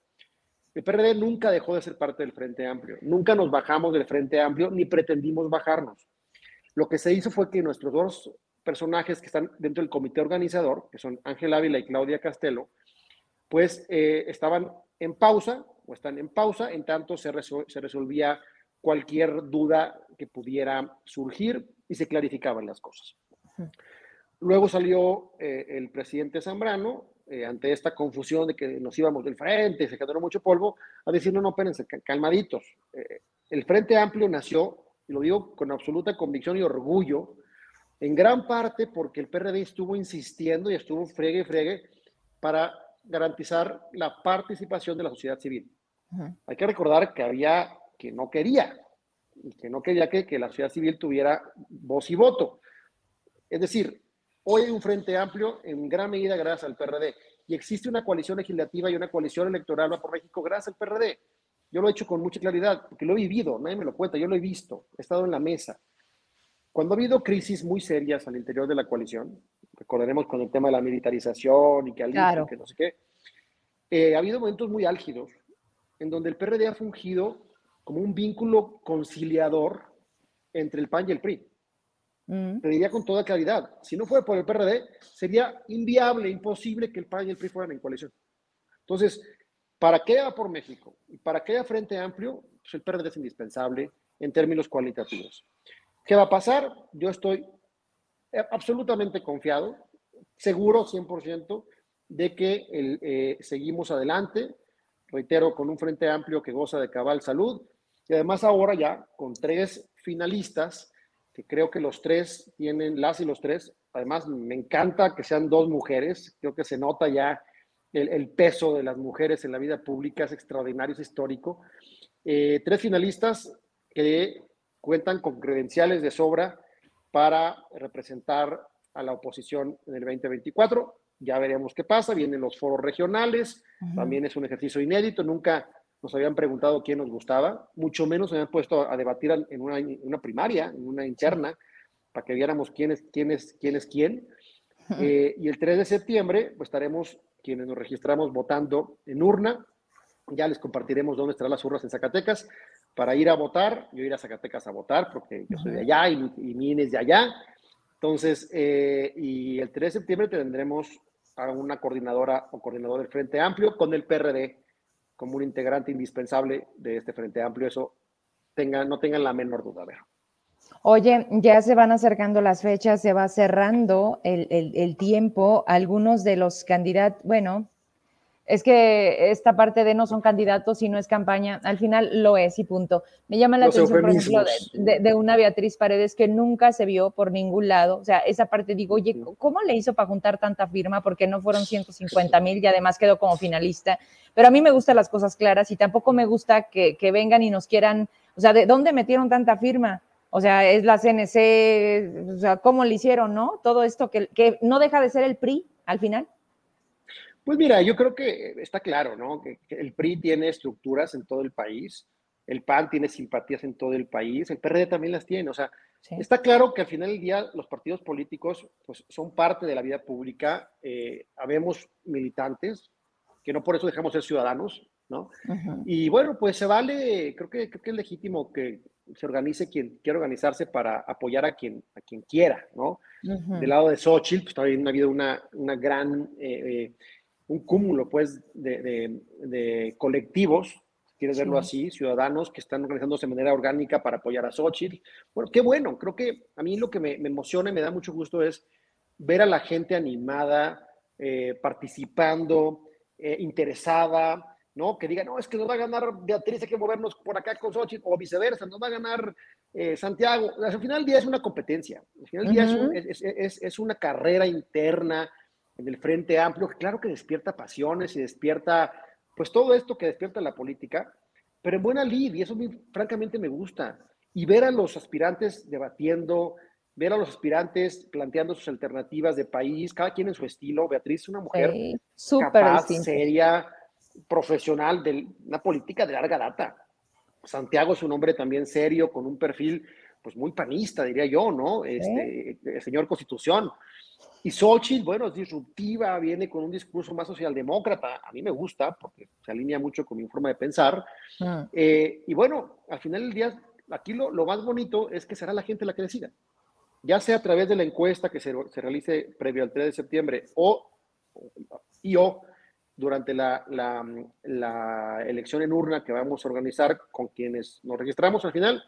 El PRD nunca dejó de ser parte del Frente Amplio, nunca nos bajamos del Frente Amplio ni pretendimos bajarnos. Lo que se hizo fue que nuestros dos personajes que están dentro del comité organizador, que son Ángel Ávila y Claudia Castelo, pues eh, estaban en pausa o están en pausa, en tanto se, se resolvía cualquier duda que pudiera surgir y se clarificaban las cosas. Luego salió eh, el presidente Zambrano, eh, ante esta confusión de que nos íbamos del frente, se quedó mucho polvo, a decir, no, no, espérense, calmaditos. Eh, el Frente Amplio nació, y lo digo con absoluta convicción y orgullo, en gran parte porque el PRD estuvo insistiendo y estuvo fregue y fregue para garantizar la participación de la sociedad civil. Hay que recordar que había que no quería. y que no quería que, que la sociedad civil tuviera voz y voto. Es decir, hoy hay un frente amplio en gran medida gracias al PRD y existe una coalición legislativa y una coalición electoral va por México gracias al PRD. Yo lo he hecho con mucha claridad, porque lo he vivido, nadie me lo cuenta, yo lo he visto, he estado en la mesa. Cuando ha habido crisis muy serias al interior de la coalición, recordaremos con el tema de la militarización y que al claro. que no sé qué, eh, ha habido momentos muy álgidos en donde el PRD ha fungido como un vínculo conciliador entre el PAN y el PRI. Mm. Te diría con toda claridad, si no fuera por el PRD, sería inviable, imposible que el PAN y el PRI fueran en coalición. Entonces, para que haya por México y para que haya Frente Amplio, pues el PRD es indispensable en términos cualitativos. ¿Qué va a pasar? Yo estoy absolutamente confiado, seguro 100% de que eh, seguimos adelante, reitero, con un Frente Amplio que goza de cabal salud y además ahora ya con tres finalistas, que creo que los tres tienen, las y los tres, además me encanta que sean dos mujeres, creo que se nota ya el, peso de las mujeres en la vida pública es extraordinario, es histórico. Eh, tres finalistas que cuentan con credenciales de sobra para representar a la oposición en el 2024. Ya veremos qué pasa. Vienen los foros regionales, también es un ejercicio inédito. Nunca nos habían preguntado quién nos gustaba, mucho menos se habían puesto a debatir en una, una primaria, en una interna, para que viéramos quién es quién. Es, quién, es quién. Eh, y el 3 de septiembre, pues estaremos quienes nos registramos votando en urna. Ya les compartiremos dónde estarán las urnas en Zacatecas para ir a votar. Yo ir a Zacatecas a votar porque yo soy de allá y, mi INE es de allá. Entonces, eh, y el 3 de septiembre tendremos a una coordinadora o coordinador del Frente Amplio con el PRD como un integrante indispensable de este Frente Amplio. Eso tengan, no tengan la menor duda. Ver. Oye, ya se van acercando las fechas, se va cerrando el, tiempo. Algunos de los candidatos, bueno, es que esta parte de no son candidatos y no es campaña, al final lo es y punto. Me llama la atención, por ejemplo, de, una Beatriz Paredes que nunca se vio por ningún lado. O sea, esa parte digo, oye, ¿cómo le hizo para juntar tanta firma? Porque no fueron 150 mil y además quedó como finalista. Pero a mí me gustan las cosas claras y tampoco me gusta que, que vengan y nos quieran, o sea, ¿de dónde metieron tanta firma? O sea, es la CNC, o sea, ¿cómo le hicieron, no? Todo esto que, que no deja de ser el PRI al final. Pues mira, yo creo que está claro, ¿no? Que, el PRI tiene estructuras en todo el país, el PAN tiene simpatías en todo el país, el PRD también las tiene, o sea, está claro que al final del día los partidos políticos pues, son parte de la vida pública, eh, habemos militantes, que no por eso dejamos ser ciudadanos, ¿no? Y bueno, pues se vale, creo que, creo que es legítimo que se organice quien quiera organizarse para apoyar a quien, a quien quiera, ¿no? Del lado de Xochitl, pues también ha habido una, una gran, eh, eh, un cúmulo, pues, de, de, colectivos, si quieres verlo así, ciudadanos que están organizándose de manera orgánica para apoyar a Xochitl. Bueno, qué bueno, creo que a mí lo que me, me emociona y me da mucho gusto es ver a la gente animada, eh, participando, interesada, ¿no? Que diga, no, es que nos va a ganar Beatriz, hay que movernos por acá con Xochitl, o viceversa, nos va a ganar eh, Santiago. Al final del día es una competencia, al final del día es, una carrera interna en el Frente Amplio, que claro que despierta pasiones y despierta, pues todo esto que despierta la política, pero en buena lid, y eso francamente me gusta. Y ver a los aspirantes debatiendo, ver a los aspirantes planteando sus alternativas de país, cada quien en su estilo. Beatriz es una mujer capaz, seria, profesional de una política de larga data. Santiago es un hombre también serio, con un perfil pues muy panista, diría yo, ¿no? Este, el señor Constitución. Y Xochitl, bueno, es disruptiva, viene con un discurso más socialdemócrata. A mí me gusta porque se alinea mucho con mi forma de pensar. Ah. Eh, y bueno, al final del día, aquí lo, lo, más bonito es que será la gente la que decida. Ya sea a través de la encuesta que se, se realice previo al 3 de septiembre o y o durante la, la, elección en urna que vamos a organizar con quienes nos registramos al final,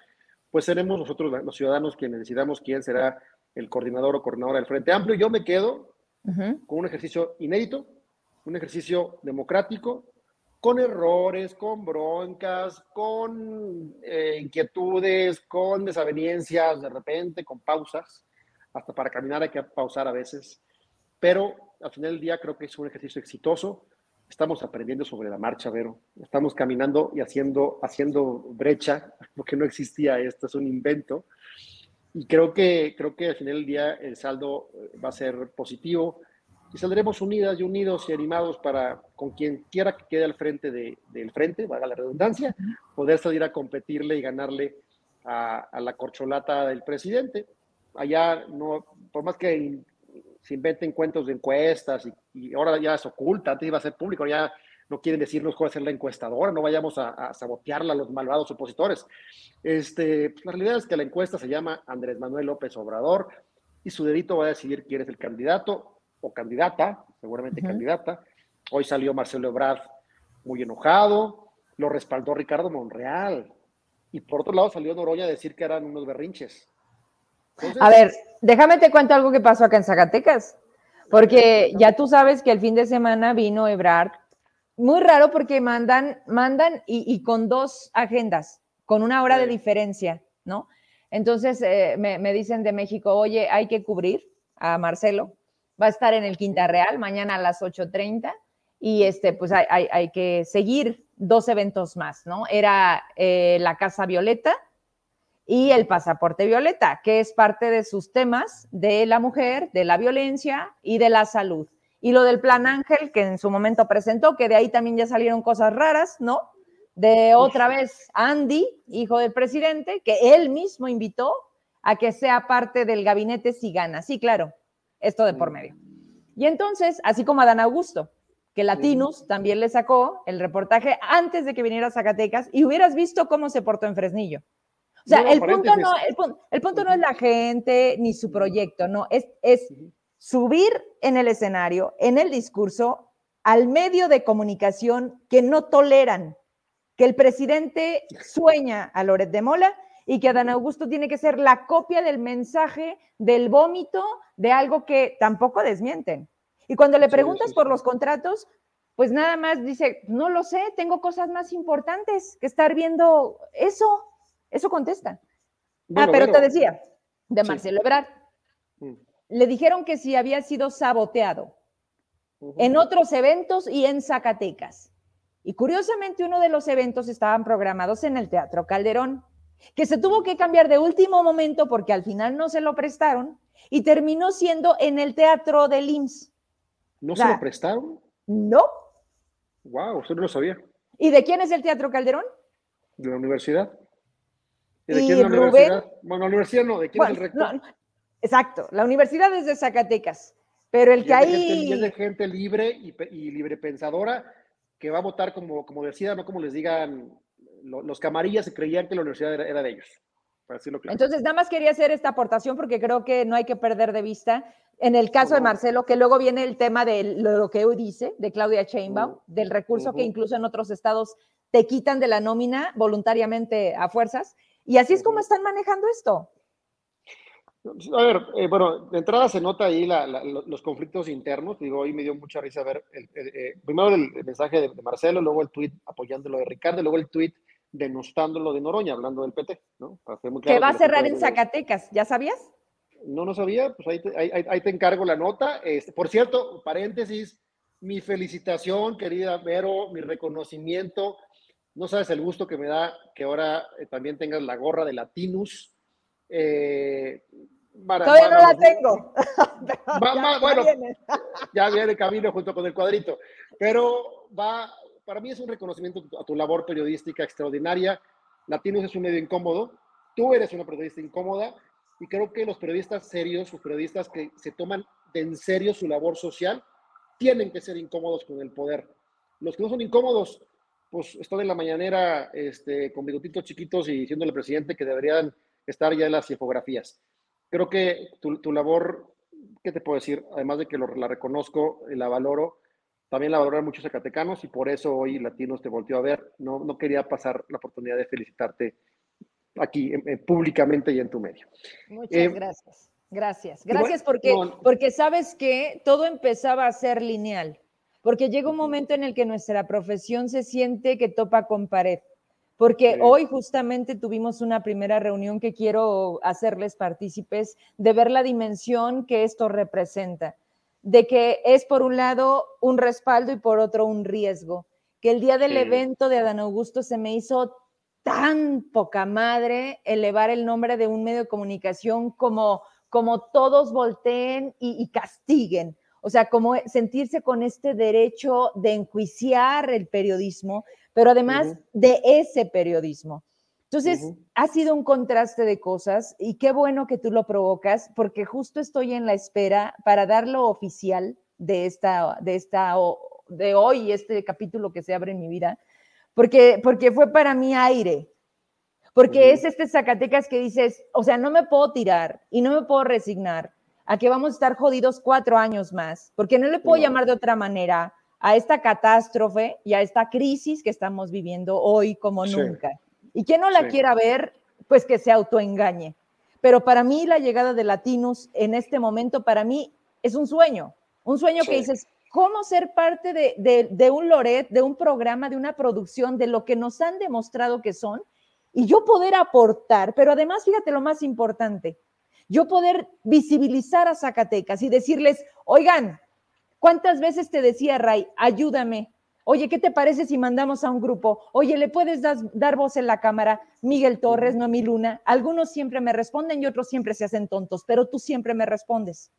pues seremos nosotros los ciudadanos quienes decidamos quién será el coordinador o coordinadora del Frente Amplio. Yo me quedo con un ejercicio inédito, un ejercicio democrático, con errores, con broncas, con eh, inquietudes, con desavenencias de repente, con pausas. Hasta para caminar hay que pausar a veces. Pero al final del día creo que es un ejercicio exitoso estamos aprendiendo sobre la marcha, Vero. Estamos caminando y haciendo, haciendo brecha, <laughs> porque no existía esto, es un invento. Y creo que, creo que al final del día el saldo eh, va a ser positivo y saldremos unidas y unidos y animados para, con quien quiera que quede al frente de, del frente, valga la redundancia, poder salir a competirle y ganarle a, la corcholata del presidente. Allá, no, por más que se inventen cuentos de encuestas y, ahora ya es oculta, antes iba a ser público, ya no quieren decirnos cuál es la encuestadora, no vayamos a, sabotearla a los malvados opositores. Este, pues, la realidad es que la encuesta se llama Andrés Manuel López Obrador y su dedito va a decidir quién es el candidato o candidata, seguramente candidata. Hoy salió Marcelo Ebrard muy enojado, lo respaldó Ricardo Monreal. Y por otro lado salió Noroña a decir que eran unos berrinches. a ver, déjame te cuento algo que pasó acá en Zacatecas. Porque ya tú sabes que el fin de semana vino Ebrard. Muy raro porque mandan, mandan y, con dos agendas, con una hora de diferencia, ¿no? Entonces eh, me, me, dicen de México, oye, hay que cubrir a Marcelo. Va a estar en el Quinta Real mañana a las 8.30 y este, pues hay, hay, que seguir dos eventos más, ¿no? Era eh, la Casa Violeta y el Pasaporte Violeta, que es parte de sus temas de la mujer, de la violencia y de la salud. Y lo del Plan Ángel, que en su momento presentó, que de ahí también ya salieron cosas raras, ¿no? De otra vez Andy, hijo del presidente, que él mismo invitó a que sea parte del gabinete si gana. Sí, claro, esto de por mm. medio. Y entonces, así como Adán Augusto, que Latinus también le sacó el reportaje antes de que viniera a Zacatecas y hubieras visto cómo se portó en Fresnillo. O sea, el, punto no, el, punto no es la gente ni su proyecto, no, es, es subir en el escenario, en el discurso, al medio de comunicación que no toleran que el presidente sueña a Loret de Mola y que Adán Augusto tiene que ser la copia del mensaje del vómito de algo que tampoco desmienten. Y cuando le preguntas por los contratos, pues nada más dice, no lo sé, tengo cosas más importantes que estar viendo eso. Eso contesta. ah, pero te decía, de Marcelo Ebrard. Le dijeron que si había sido saboteado en otros eventos y en Zacatecas. Y curiosamente uno de los eventos estaban programados en el Teatro Calderón, que se tuvo que cambiar de último momento porque al final no se lo prestaron y terminó siendo en el Teatro del IMSS. ¿No se lo prestaron? No. Wow, usted no lo sabía. ¿Y de quién es el Teatro Calderón? De la universidad. ¿Y de quién es la universidad? Bueno, la universidad no, ¿de quién es el rector? Exacto, la universidad es de Zacatecas, pero el que ahí... es de gente libre y, y, libre pensadora que va a votar como, como decida, no como les digan los camarillas, se creían que la universidad era, de ellos. Para decirlo claro. Entonces, nada más quería hacer esta aportación porque creo que no hay que perder de vista en el caso de Marcelo, que luego viene el tema de lo que hoy dice, de Claudia Sheinbaum, del recurso que incluso en otros estados te quitan de la nómina voluntariamente a fuerzas. Y así es como están manejando esto. A ver, eh, bueno, de entrada se nota ahí los conflictos internos. Digo, hoy me dio mucha risa ver el, eh, primero el, mensaje de, Marcelo, luego el tuit apoyándolo de Ricardo, luego el tuit denostándolo de Noroña, hablando del PT, ¿no? que va a cerrar en Zacatecas, ¿ya sabías? No, no sabía, pues ahí te, encargo la nota. Este, por cierto, paréntesis, mi felicitación, querida Vero, mi reconocimiento. No sabes el gusto que me da que ahora eh, también tengas la gorra de Latinus. Eh, Todavía no la tengo. <laughs> bueno, <laughs> ya viene camino junto con el cuadrito. Pero va, para mí es un reconocimiento a tu labor periodística extraordinaria. Latinus es un medio incómodo. Tú eres una periodista incómoda y creo que los periodistas serios, los periodistas que se toman de en serio su labor social, tienen que ser incómodos con el poder. Los que no son incómodos, pues están en la mañanera este, con bigotitos chiquitos y diciéndole al presidente que deberían estar ya en las infografías. Creo que tu, labor, ¿qué te puedo decir? Además de que la reconozco y la valoro, también la valoran muchos zacatecanos y por eso hoy Latinos te volteó a ver. No, no quería pasar la oportunidad de felicitarte aquí públicamente y en tu medio. Muchas eh, gracias. Gracias. Gracias porque, porque sabes que todo empezaba a ser lineal, porque llega un momento en el que nuestra profesión se siente que topa con pared. Porque hoy justamente tuvimos una primera reunión que quiero hacerles partícipes de ver la dimensión que esto representa. de que es por un lado un respaldo y por otro un riesgo. Que el día del evento de Adán Augusto se me hizo tan poca madre elevar el nombre de un medio de comunicación como, como todos volteen y, castiguen. O sea, como sentirse con este derecho de enjuiciar el periodismo, pero además de ese periodismo. Entonces, ha sido un contraste de cosas y qué bueno que tú lo provocas, porque justo estoy en la espera para dar lo oficial de esta, de esta, de hoy, este capítulo que se abre en mi vida, porque, porque fue para mí aire, porque es este Zacatecas que dices, o sea, no me puedo tirar y no me puedo resignar a que vamos a estar jodidos cuatro años más, porque no le puedo llamar de otra manera a esta catástrofe y a esta crisis que estamos viviendo hoy como nunca. Y quien no la quiera ver, pues que se autoengañe. Pero para mí la llegada de Latinos en este momento, para mí es un sueño, un sueño que dices, ¿cómo ser parte de, de, un Loret, de un programa, de una producción, de lo que nos han demostrado que son? Y yo poder aportar, pero además, fíjate lo más importante, yo poder visibilizar a Zacatecas y decirles, oigan, ¿cuántas veces te decía Ray, ayúdame, Oye, ¿qué te parece si mandamos a un grupo? Oye, ¿le puedes dar, voz en la cámara? Miguel Torres, Noemí Luna. Algunos siempre me responden y otros siempre se hacen tontos, pero tú siempre me respondes.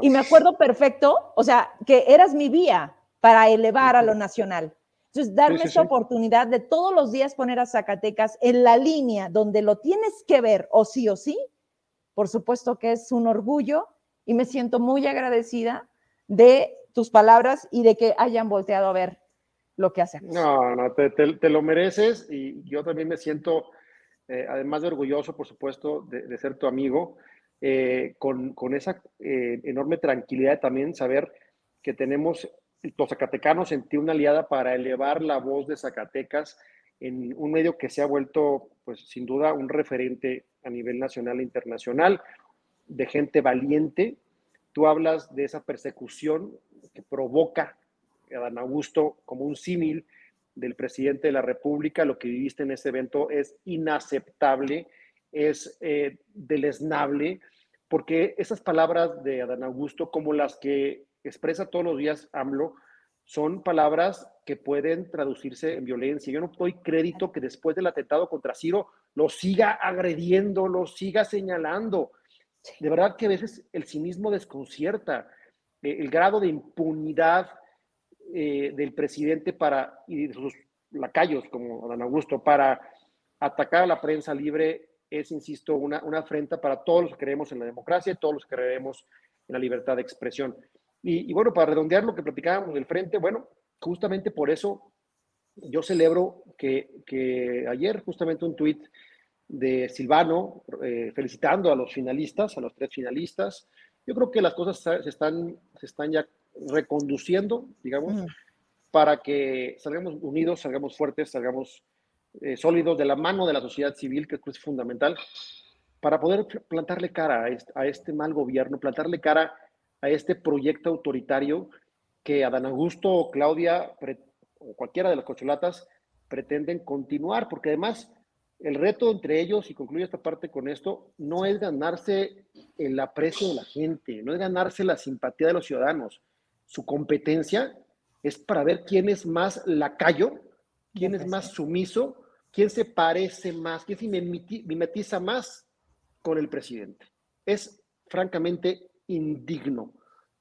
Y me acuerdo perfecto, o sea, que eras mi vía para elevar a lo nacional. Entonces, darme esa oportunidad de todos los días poner a Zacatecas en la línea donde lo tienes que ver, o sí o sí, por supuesto que es un orgullo y me siento muy agradecida de tus palabras y de que hayan volteado a ver lo que hacemos. No, no, te, lo mereces y yo también me siento, eh, además de orgulloso, por supuesto, de, ser tu amigo, eh, con, esa eh, enorme tranquilidad también saber que tenemos los zacatecanos en ti una aliada para elevar la voz de Zacatecas en un medio que se ha vuelto, pues sin duda, un referente a nivel nacional e internacional, de gente valiente. Tú hablas de esa persecución que provoca a Dan Augusto como un símil del presidente de la República. Lo que viviste en ese evento es inaceptable, es eh, deleznable, porque esas palabras de Adán Augusto, como las que expresa todos los días AMLO, son palabras que pueden traducirse en violencia. Yo no doy crédito que después del atentado contra Ciro lo siga agrediendo, lo siga señalando. De verdad que a veces el cinismo desconcierta. Eh, el grado de impunidad eh, del presidente para, y de sus lacayos, como Dan Augusto, para atacar a la prensa libre es, insisto, una, una afrenta para todos los que creemos en la democracia y todos los que creemos en la libertad de expresión. Y, bueno, para redondear lo que platicábamos del frente, bueno, justamente por eso yo celebro que, que ayer justamente un tuit de Silvano eh, felicitando a los finalistas, a los tres finalistas, yo creo que las cosas se están, se están ya reconduciendo, digamos, para que salgamos unidos, salgamos fuertes, salgamos eh, sólidos de la mano de la sociedad civil, que es fundamental, para poder plantarle cara a este, mal gobierno, plantarle cara a este proyecto autoritario que Adán Augusto o Claudia o cualquiera de las cocholatas pretenden continuar, porque además el reto entre ellos, y concluyo esta parte con esto, no es ganarse el aprecio de la gente, no es ganarse la simpatía de los ciudadanos. Su competencia es para ver quién es más lacayo, quién es más sumiso, quién se parece más, quién se mimetiza más con el presidente. Es francamente indigno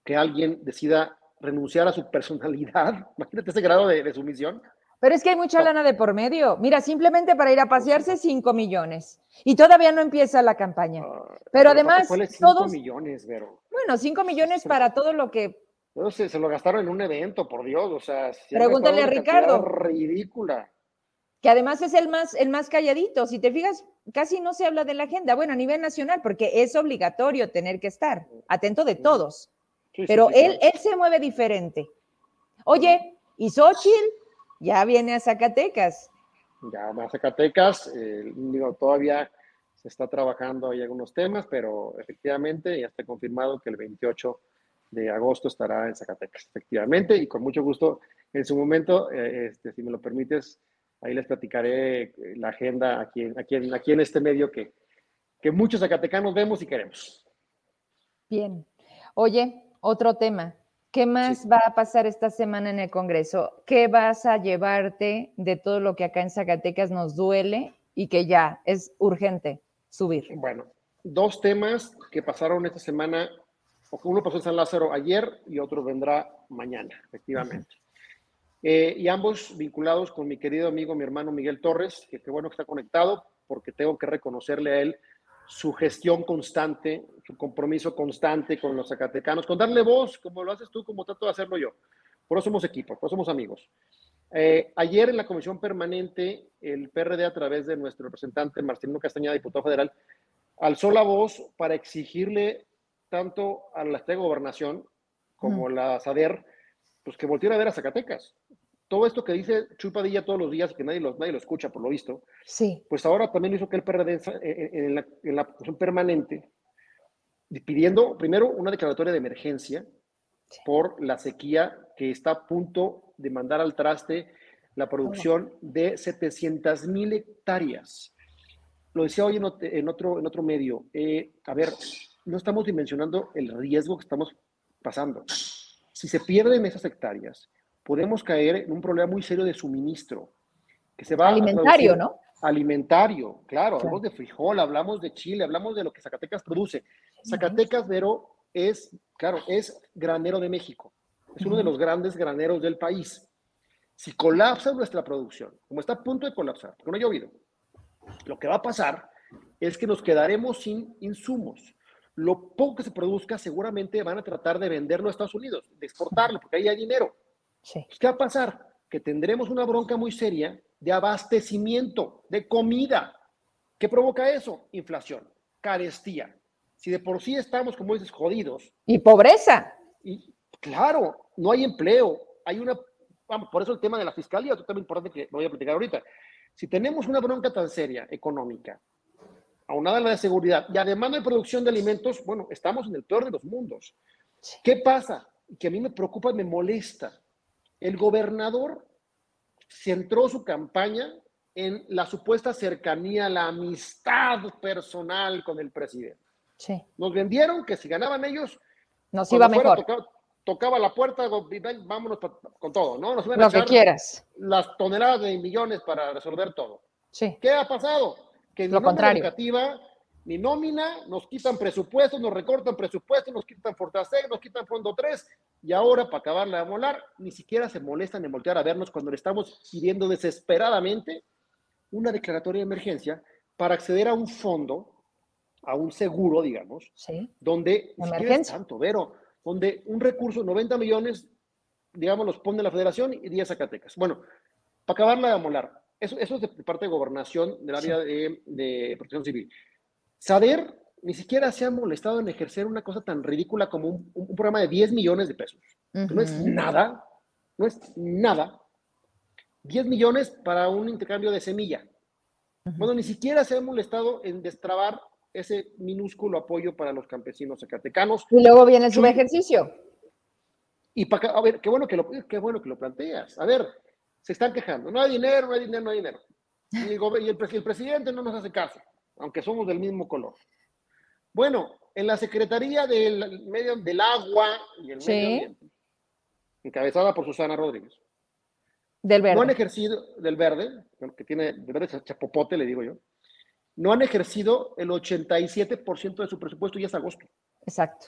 que alguien decida renunciar a su personalidad, <laughs> imagínate ese grado de, de sumisión, pero es que hay mucha lana de por medio. Mira, simplemente para ir a pasearse, 5 millones. Y todavía no empieza la campaña. Pero, además, todos... millones, Vero. Bueno, 5 millones para todo lo que... Se, se lo gastaron en un evento, por Dios. O sea, pregúntale a Ricardo. Ridícula. Que además es el más, el más calladito. Si te fijas, casi no se habla de la agenda. Bueno, a nivel nacional, porque es obligatorio tener que estar atento de todos. Pero él, él se mueve diferente. Oye, ¿y Xochitl? Ya viene a Zacatecas. Ya va a Zacatecas, eh, digo, todavía se está trabajando ahí algunos temas, pero efectivamente ya está confirmado que el 28 de agosto estará en Zacatecas, efectivamente, y con mucho gusto en su momento, eh, este, si me lo permites, ahí les platicaré eh, la agenda aquí, aquí, aquí en este medio que, que muchos zacatecanos vemos y queremos. Bien. Oye, otro tema. ¿Qué más va a pasar esta semana en el Congreso? ¿Qué vas a llevarte de todo lo que acá en Zacatecas nos duele y que ya es urgente subir? Bueno, dos temas que pasaron esta semana. Uno pasó en San Lázaro ayer y otro vendrá mañana, efectivamente. Eh, y ambos vinculados con mi querido amigo, mi hermano Miguel Torres, que qué bueno que está conectado, porque tengo que reconocerle a él su gestión constante, su compromiso constante con los zacatecanos, con darle voz, como lo haces tú, como trato de hacerlo yo. Por eso somos equipo, por eso somos amigos. Eh, ayer en la comisión permanente, el PRD, a través de nuestro representante Marcelino Castañeda, diputado federal, alzó la voz para exigirle tanto a la de Gobernación como a la SADER, pues que volviera a ver a Zacatecas todo esto que dice Chupadilla todos los días, que nadie lo, nadie lo escucha por lo visto, sí. pues ahora también hizo que el PRD en la, en la permanente, pidiendo primero una declaratoria de emergencia por la sequía que está a punto de mandar al traste la producción de 700 mil hectáreas. Lo decía hoy en, otro, en otro medio. Eh, a ver, no estamos dimensionando el riesgo que estamos pasando. Si se pierden esas hectáreas, podemos caer en un problema muy serio de suministro. Que se va alimentario, ¿no? Alimentario, claro, hablamos de frijol, hablamos de chile, hablamos de lo que Zacatecas produce. Zacatecas, Vero, es, claro, es granero de México. Es uno de los grandes graneros del país. Si colapsa nuestra producción, como está a punto de colapsar, porque no ha llovido, lo que va a pasar es que nos quedaremos sin insumos. Lo poco que se produzca seguramente van a tratar de venderlo a Estados Unidos, de exportarlo, porque ahí hay dinero. Pues, ¿Qué va a pasar? Que tendremos una bronca muy seria de abastecimiento, de comida. ¿Qué provoca eso? Inflación, carestía. Si de por sí estamos, como dices, jodidos. Y pobreza. Y claro, no hay empleo. Hay una, vamos, por eso el tema de la fiscalía, otro tema importante que voy a platicar ahorita. Si tenemos una bronca tan seria económica, aunada a la de seguridad y además de producción de alimentos, bueno, estamos en el peor de los mundos. ¿Qué pasa? Que a mí me preocupa, me molesta el gobernador centró su campaña en la supuesta cercanía, la amistad personal con el presidente. Sí. Nos vendieron que si ganaban ellos, nos iba mejor. Tocaba, la puerta, vámonos con todo, ¿no? Nos Lo que quieras. Las toneladas de millones para resolver todo. Sí. ¿Qué ha pasado? Que Lo contrario ni nómina, nos quitan presupuestos, nos recortan presupuestos, nos quitan Fortaseg, nos quitan Fondo 3, y ahora, para acabarla de molar, ni siquiera se molestan en voltear a vernos cuando le estamos pidiendo desesperadamente una declaratoria de emergencia para acceder a un fondo, a un seguro, digamos, donde, emergencia. tanto, Vero, donde un recurso, 90 millones, digamos, los pone la federación y 10 Zacatecas. Bueno, para acabarla de molar, eso, eso es de parte de gobernación del área de, de protección civil. Saber ni siquiera se ha molestado en ejercer una cosa tan ridícula como un, programa de 10 millones de pesos. No es nada, no es nada. 10 millones para un intercambio de semilla. Bueno, ni siquiera se ha molestado en destrabar ese minúsculo apoyo para los campesinos zacatecanos. Y luego viene el subejercicio. Y para a ver, qué bueno que lo, qué bueno que lo planteas. A ver, se están quejando. No hay dinero, no hay dinero, no hay dinero. Y el, y el presidente no nos hace caso aunque somos del mismo color. Bueno, en la Secretaría del, medio, del Agua y el Medio Ambiente, encabezada por Susana Rodríguez. Del verde. No han ejercido, del verde, que tiene, de verde chapopote, le digo yo, no han ejercido el 87% de su presupuesto y es agosto. Exacto.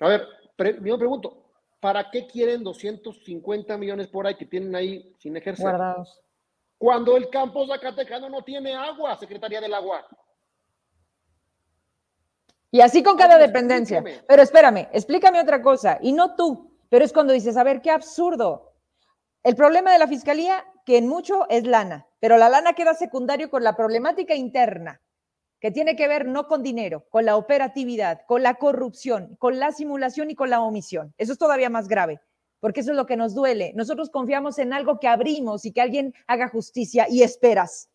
A ver, yo me pregunto, ¿para qué quieren 250 millones por ahí que tienen ahí sin ejercer? Guardados. Cuando el campo zacatecano no tiene agua, Secretaría del Agua. Y así con cada dependencia. Pero espérame, explícame otra cosa, y no tú, pero es cuando dices, a ver, qué absurdo. El problema de la fiscalía, que en mucho es lana, pero la lana queda secundario con la problemática interna, que tiene que ver no con dinero, con la operatividad, con la corrupción, con la simulación y con la omisión. Eso es todavía más grave porque eso es lo que nos duele. Nosotros confiamos en algo que abrimos y que alguien haga justicia y esperas.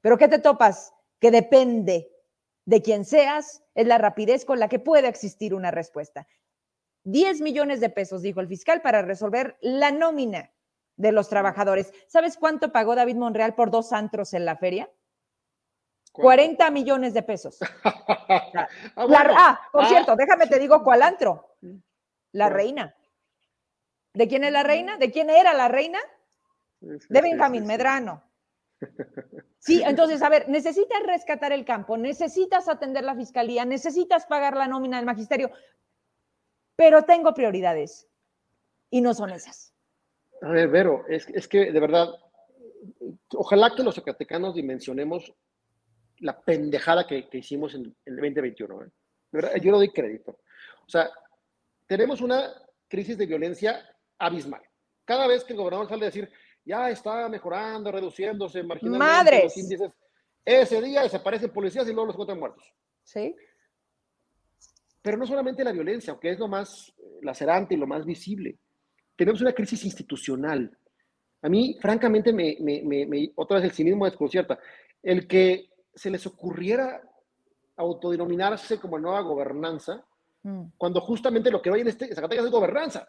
Pero ¿qué te topas? Que depende de quién seas, es la rapidez con la que puede existir una respuesta. 10 millones de pesos, dijo el fiscal, para resolver la nómina de los trabajadores. ¿Sabes cuánto pagó David Monreal por dos antros en la feria? 40 millones de pesos. <laughs> ah, ah por ah, cierto, déjame te digo cuál antro. La reina. ¿De quién es la reina? ¿De quién era la reina? De Benjamín Medrano. <laughs> Sí, entonces, a ver, necesitas rescatar el campo, necesitas atender la fiscalía, necesitas pagar la nómina del magisterio, pero tengo prioridades y no son esas. A ver, Vero, es, es que de verdad, ojalá que los zacatecanos dimensionemos la pendejada que, hicimos en, el 2021. ¿eh? yo no doy crédito. O sea, tenemos una crisis de violencia abismal. Cada vez que el gobernador sale a decir, ya está mejorando, reduciéndose, marginalmente los índices, ese día desaparecen policías y luego los encuentran muertos. Sí. Pero no solamente la violencia, aunque es lo más lacerante y lo más visible. Tenemos una crisis institucional. A mí, francamente, me, me, otra vez el cinismo desconcierta. El que se les ocurriera autodenominarse como nueva gobernanza, mm. cuando justamente lo que hoy en este Zacatecas es gobernanza.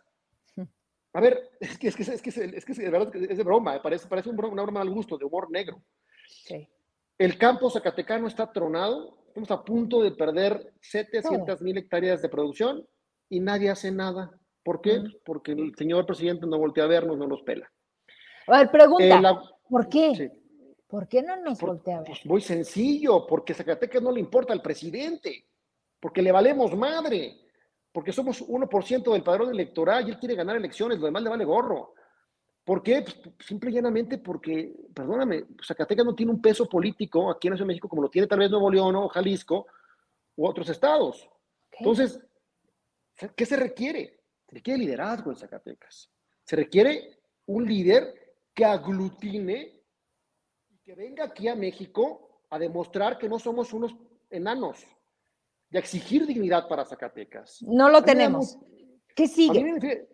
A ver, es que es, que, es, que, es, que, de verdad es de broma, parece, parece una broma al gusto, de humor negro. El campo zacatecano está tronado, estamos a punto de perder 700 mil hectáreas de producción y nadie hace nada. ¿Por qué? Mm. Porque el señor presidente no voltea a vernos, no nos pela. A ver, pregunta, eh, ¿por qué? ¿Por qué no nos voltea a ver? Pues muy sencillo, porque Zacatecas no le importa al presidente, porque le valemos madre porque somos 1% del padrón electoral y él quiere ganar elecciones, lo demás le vale gorro. ¿Por qué? Pues, simple y llanamente porque, perdóname, Zacatecas no tiene un peso político aquí en México como lo tiene tal vez Nuevo León o Jalisco u otros estados. Entonces, ¿qué se requiere? Se requiere liderazgo en Zacatecas. Se requiere un líder que aglutine y que venga aquí a México a demostrar que no somos unos enanos, de exigir dignidad para Zacatecas. No lo tenemos. ¿Qué sigue?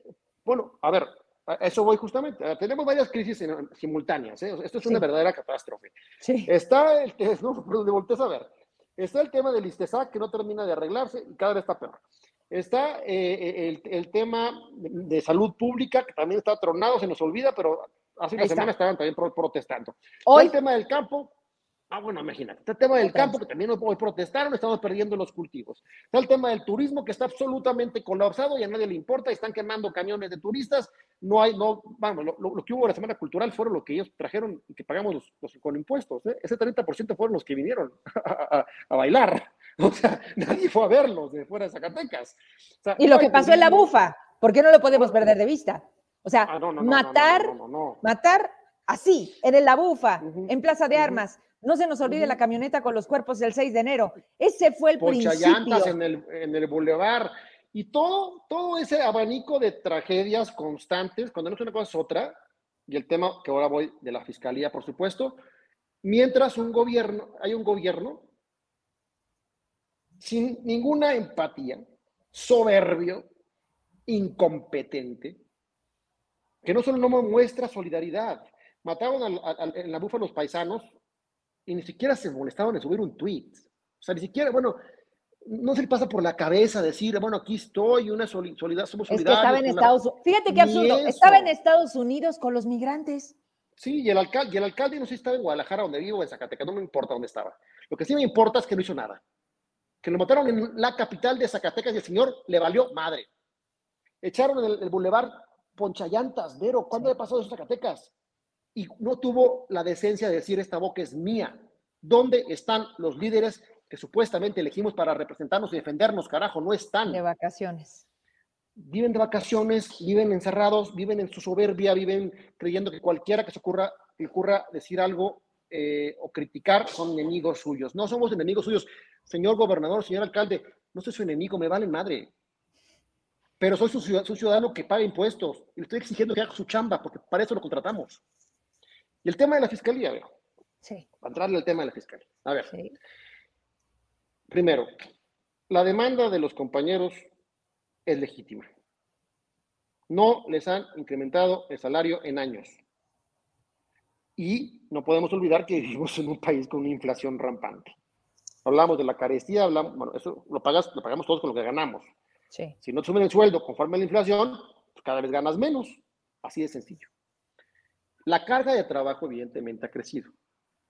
bueno, a ver, a eso voy justamente. Tenemos varias crisis simultáneas. ¿eh? Esto es una verdadera catástrofe. Sí. Está el, <laughs> no, de a ver. Está el tema del ISTESAC que no termina de arreglarse y cada vez está peor. Está eh, eh, el, tema de salud pública que también está tronado, se nos olvida, pero hace una semana estaban también protestando. Hoy, el tema del campo, Ah, bueno, imagínate. Está el tema del campo, que también hoy protestaron, estamos perdiendo los cultivos. Está el tema del turismo, que está absolutamente colapsado y a nadie le importa, están quemando camiones de turistas. No hay, no, vamos, lo, que hubo la Semana Cultural fueron lo que ellos trajeron y que pagamos los, con impuestos. ¿eh? Ese 30% fueron los que vinieron <laughs> a, bailar. <laughs> O sea, nadie fue a verlos de fuera de Zacatecas. y lo que pasó en la bufa, ¿por qué no lo podemos perder de vista? O sea, matar, matar así, en la bufa, en Plaza de Armas no se nos olvide la camioneta con los cuerpos del 6 de enero. Ese fue el principio. en el, en el bulevar. Y todo, todo ese abanico de tragedias constantes, cuando no es una cosa es otra, y el tema que ahora voy de la fiscalía, por supuesto, mientras un gobierno, hay un gobierno sin ninguna empatía, soberbio, incompetente, que no solo no muestra solidaridad, mataron en la bufa a los paisanos, y ni siquiera se molestaban en subir un tweet. O sea, ni siquiera, bueno, no se le pasa por la cabeza decir, bueno, aquí estoy, una solidaridad, somos solidarios. estaba en Estados Unidos. Fíjate qué absurdo, estaba en Estados Unidos con los migrantes. Sí, y el alcalde, y el alcalde no sé si estaba en Guadalajara, donde vivo, en Zacatecas, no me importa dónde estaba. Lo que sí me importa es que no hizo nada. Que lo mataron en la capital de Zacatecas y el señor le valió madre. Echaron el, el bulevar Ponchallantas, Vero, ¿cuándo le pasó eso a Zacatecas? Y no tuvo la decencia de decir esta boca es mía. ¿Dónde están los líderes que supuestamente elegimos para representarnos y defendernos? Carajo, no están. De vacaciones. Viven de vacaciones, viven encerrados, viven en su soberbia, viven creyendo que cualquiera que se ocurra, que ocurra decir algo eh, o criticar son enemigos suyos. No somos enemigos suyos. Señor gobernador, señor alcalde, no soy su enemigo, me vale madre. Pero soy su, ciudadano que paga impuestos y le estoy exigiendo que haga su chamba porque para eso lo contratamos. Y el tema de la fiscalía, veo. Sí. Para entrarle al tema de la fiscalía. A ver. Primero, la demanda de los compañeros es legítima. No les han incrementado el salario en años. Y no podemos olvidar que vivimos en un país con una inflación rampante. Hablamos de la carestía, hablamos, bueno, eso lo, pagas, lo pagamos todos con lo que ganamos. Sí. Si no te suben el sueldo conforme a la inflación, pues cada vez ganas menos. Así de sencillo. La carga de trabajo evidentemente ha crecido.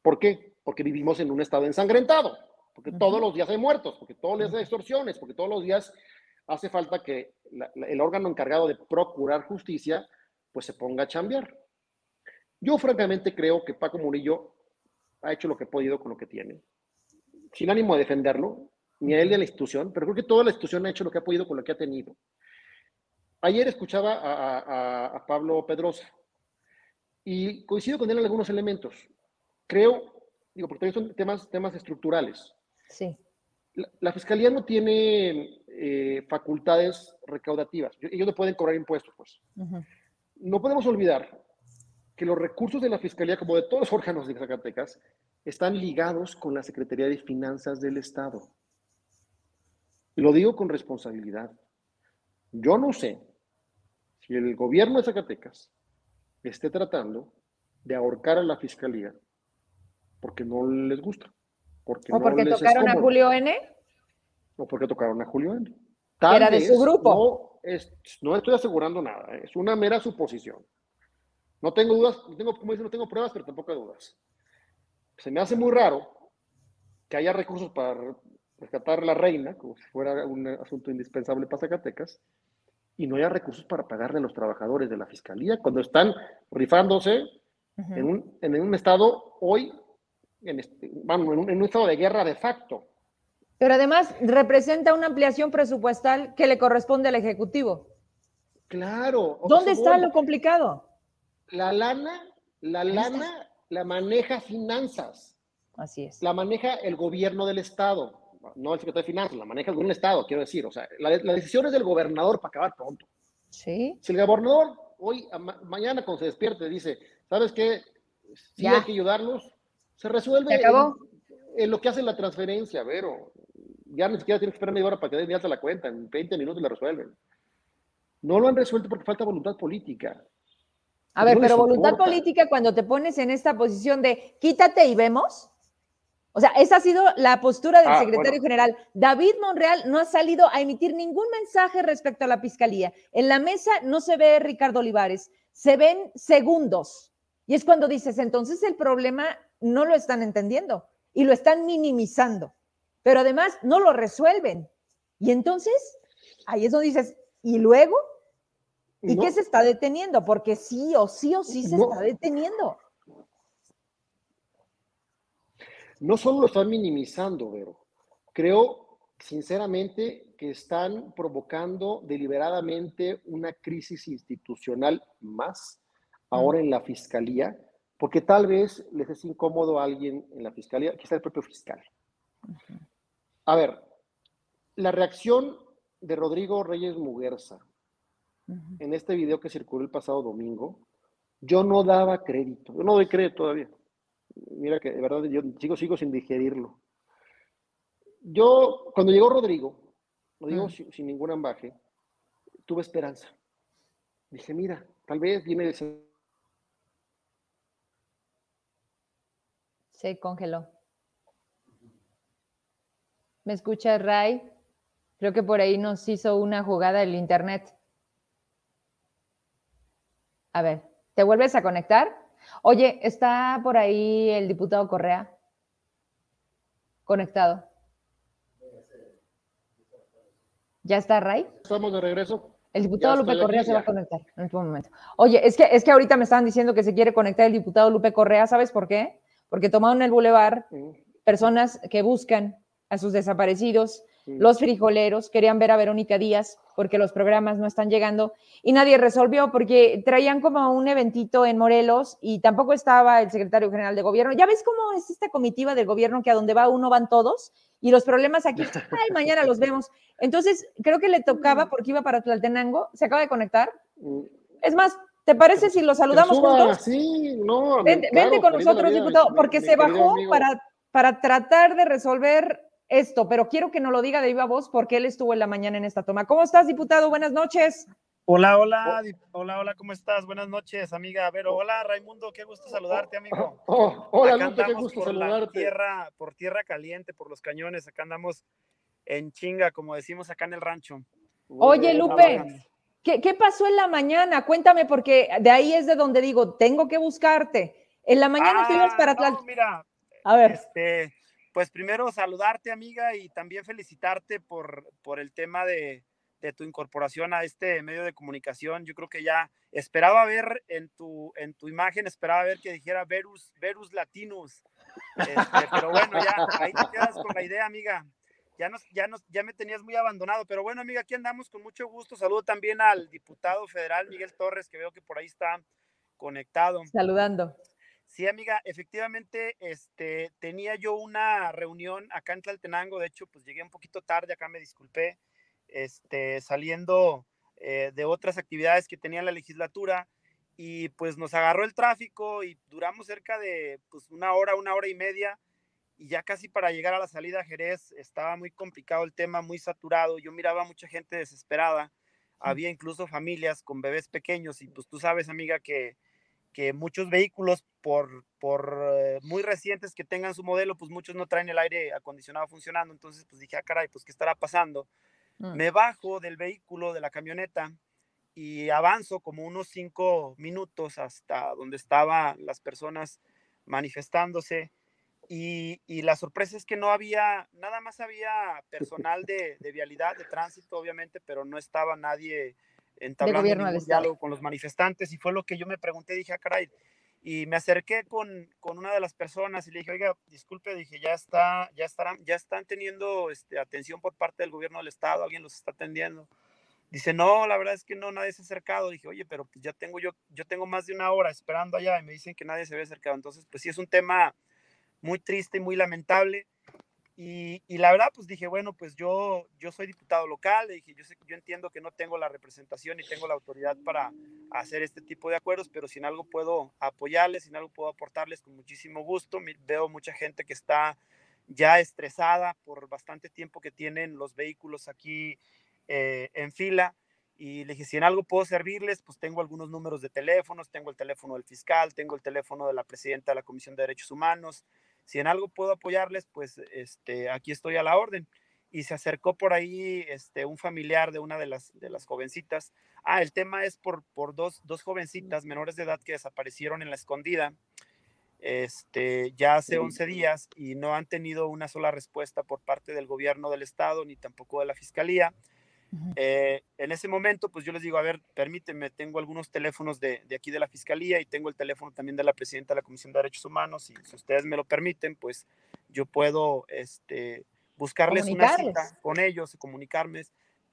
¿Por qué? Porque vivimos en un estado ensangrentado, porque todos los días hay muertos, porque todos los días hay extorsiones, porque todos los días hace falta que el órgano encargado de procurar justicia, pues se ponga a chambear. Yo francamente creo que Paco Murillo ha hecho lo que ha podido con lo que tiene, sin ánimo de defenderlo, ni a él ni a la institución, pero creo que toda la institución ha hecho lo que ha podido con lo que ha tenido. Ayer escuchaba a, Pablo Pedrosa y coincido con él en algunos elementos. Creo, digo, porque también son temas, temas estructurales. Sí. La, fiscalía no tiene eh, facultades recaudativas. Ellos no pueden cobrar impuestos, pues. No podemos olvidar que los recursos de la fiscalía, como de todos los órganos de Zacatecas, están ligados con la Secretaría de Finanzas del Estado. Lo digo con responsabilidad. Yo no sé si el gobierno de Zacatecas esté tratando de ahorcar a la fiscalía porque no les gusta. Porque ¿O porque tocaron a Julio N? O porque tocaron a Julio N. Era de su grupo. No, no estoy asegurando nada, ¿eh? es una mera suposición. No tengo dudas, no tengo, como dicen, no tengo pruebas, pero tampoco hay dudas. Se me hace muy raro que haya recursos para rescatar a la reina, como si fuera un asunto indispensable para Zacatecas, y no haya recursos para pagarle a los trabajadores de la fiscalía cuando están rifándose en, un, en, un, estado hoy, en, este, vamos, en, un, estado de guerra de facto. Pero además representa una ampliación presupuestal que le corresponde al Ejecutivo. Claro. ¿Dónde está lo complicado? La lana, la lana la maneja finanzas. Así es. La maneja el gobierno del Estado no el secretario de Finanzas, la maneja algún estado, quiero decir. O sea, la, decisión es del gobernador para acabar pronto. Sí. Si el gobernador hoy, mañana cuando se despierte, dice, ¿sabes qué? Sí hay que ayudarlos, se resuelve En, lo que hace la transferencia, Vero. Ya ni siquiera tiene que esperar media hora para que den alta la cuenta, en 20 minutos la resuelven. No lo han resuelto porque falta voluntad política. A ver, pero voluntad política cuando te pones en esta posición de quítate y vemos, o sea, esa ha sido la postura del ah, secretario general. David Monreal no ha salido a emitir ningún mensaje respecto a la fiscalía. En la mesa no se ve Ricardo Olivares, se ven segundos. Y es cuando dices, entonces el problema no lo están entendiendo y lo están minimizando, pero además no lo resuelven. Y entonces, ahí es donde dices, ¿y luego? ¿Y qué se está deteniendo? Porque sí o sí o sí se está deteniendo. No solo lo están minimizando, pero creo sinceramente que están provocando deliberadamente una crisis institucional más ahora en la fiscalía, porque tal vez les es incómodo a alguien en la fiscalía, quizá el propio fiscal. A ver, la reacción de Rodrigo Reyes Muguerza en este video que circuló el pasado domingo, yo no daba crédito, yo no doy crédito todavía mira que de verdad yo sigo, sigo sin digerirlo. Yo, cuando llegó Rodrigo, lo digo mm. sin, ningún ambaje, tuve esperanza. Dije, mira, tal vez viene de... Se congeló. ¿Me escucha Ray? Creo que por ahí nos hizo una jugada el internet. A ver, ¿te vuelves a conectar? Oye, ¿está por ahí el diputado Correa? Conectado. ¿Ya está, Ray? Estamos de regreso. El diputado Lupe Correa se va a conectar en este momento. Oye, es que, es que ahorita me estaban diciendo que se quiere conectar el diputado Lupe Correa, ¿sabes por qué? Porque tomaron el bulevar personas que buscan a sus desaparecidos, los frijoleros querían ver a Verónica Díaz porque los programas no están llegando y nadie resolvió porque traían como un eventito en Morelos y tampoco estaba el secretario general de gobierno. Ya ves cómo es esta comitiva del gobierno que a donde va uno van todos y los problemas aquí, <laughs> ay, mañana los vemos. Entonces, creo que le tocaba porque iba para Tlaltenango, se acaba de conectar. Es más, ¿te parece si lo saludamos juntos? Sí, no. Vente, con nosotros, diputado, porque se bajó para, para tratar de resolver esto, pero quiero que nos lo diga de viva voz porque él estuvo en la mañana en esta toma. ¿Cómo estás, diputado? Buenas noches. Hola, hola, hola, hola, ¿cómo estás? Buenas noches, amiga. Vero, hola, Raimundo, qué gusto saludarte, amigo. Oh, oh, hola, qué gusto por saludarte. tierra, por tierra caliente, por los cañones, acá andamos en chinga, como decimos acá en el rancho. Oye, Lupe, ¿qué, ¿qué, pasó en la mañana? Cuéntame, porque de ahí es de donde digo, tengo que buscarte. En la mañana tú ibas para ah, mira, a ver. Este, pues primero saludarte, amiga, y también felicitarte por, por el tema de, de tu incorporación a este medio de comunicación. Yo creo que ya esperaba ver en tu, en tu imagen, esperaba ver que dijera Verus, Verus Latinus. Este, pero bueno, ya ahí te quedas con la idea, amiga. Ya, nos, ya, nos, ya me tenías muy abandonado, pero bueno, amiga, aquí andamos con mucho gusto. Saludo también al diputado federal Miguel Torres, que veo que por ahí está conectado. Saludando. Sí, amiga, efectivamente, este, tenía yo una reunión acá en Tlaltenango, de hecho, pues llegué un poquito tarde, acá me disculpé, este, saliendo eh, de otras actividades que tenía la legislatura y pues nos agarró el tráfico y duramos cerca de pues una hora, una hora y media y ya casi para llegar a la salida a Jerez estaba muy complicado el tema, muy saturado, yo miraba a mucha gente desesperada, había incluso familias con bebés pequeños y pues tú sabes amiga que que muchos vehículos, por, por eh, muy recientes que tengan su modelo, pues muchos no traen el aire acondicionado funcionando. Entonces, pues dije, ah, caray, pues ¿qué estará pasando? Mm. Me bajo del vehículo, de la camioneta, y avanzo como unos cinco minutos hasta donde estaban las personas manifestándose. Y, y, la sorpresa es que no había, nada más había <laughs> personal de, de vialidad, de tránsito, obviamente, pero no estaba nadie entablando un diálogo con los manifestantes y fue lo que yo me pregunté, dije, ah, caray, y me acerqué con, con, una de las personas y le dije, oiga, disculpe, dije, ya está, ya estarán, ya están teniendo este, atención por parte del gobierno del estado, alguien los está atendiendo. Dice, no, la verdad es que no, nadie se ha acercado. Dije, oye, pero pues ya tengo yo, yo tengo más de una hora esperando allá y me dicen que nadie se ve acercado. Entonces, pues sí es un tema muy triste y muy lamentable. Y, la verdad, pues dije, bueno, pues yo, yo soy diputado local, dije, yo, sé, yo entiendo que no tengo la representación y tengo la autoridad para hacer este tipo de acuerdos, pero si en algo puedo apoyarles, si en algo puedo aportarles, con muchísimo gusto. Veo mucha gente que está ya estresada por bastante tiempo que tienen los vehículos aquí eh, en fila. Y le dije, si en algo puedo servirles, pues tengo algunos números de teléfonos, tengo el teléfono del fiscal, tengo el teléfono de la presidenta de la Comisión de Derechos Humanos, si en algo puedo apoyarles, pues este, aquí estoy a la orden. Y se acercó por ahí este, un familiar de una de las, de las jovencitas. Ah, el tema es por, por dos, dos jovencitas menores de edad que desaparecieron en la escondida este, ya hace 11 días y no han tenido una sola respuesta por parte del gobierno del estado ni tampoco de la fiscalía. Eh, en ese momento, pues yo les digo, a ver, permíteme, tengo algunos teléfonos de, de, aquí de la Fiscalía y tengo el teléfono también de la presidenta de la Comisión de Derechos Humanos y si ustedes me lo permiten, pues yo puedo este, buscarles una cita con ellos y comunicarme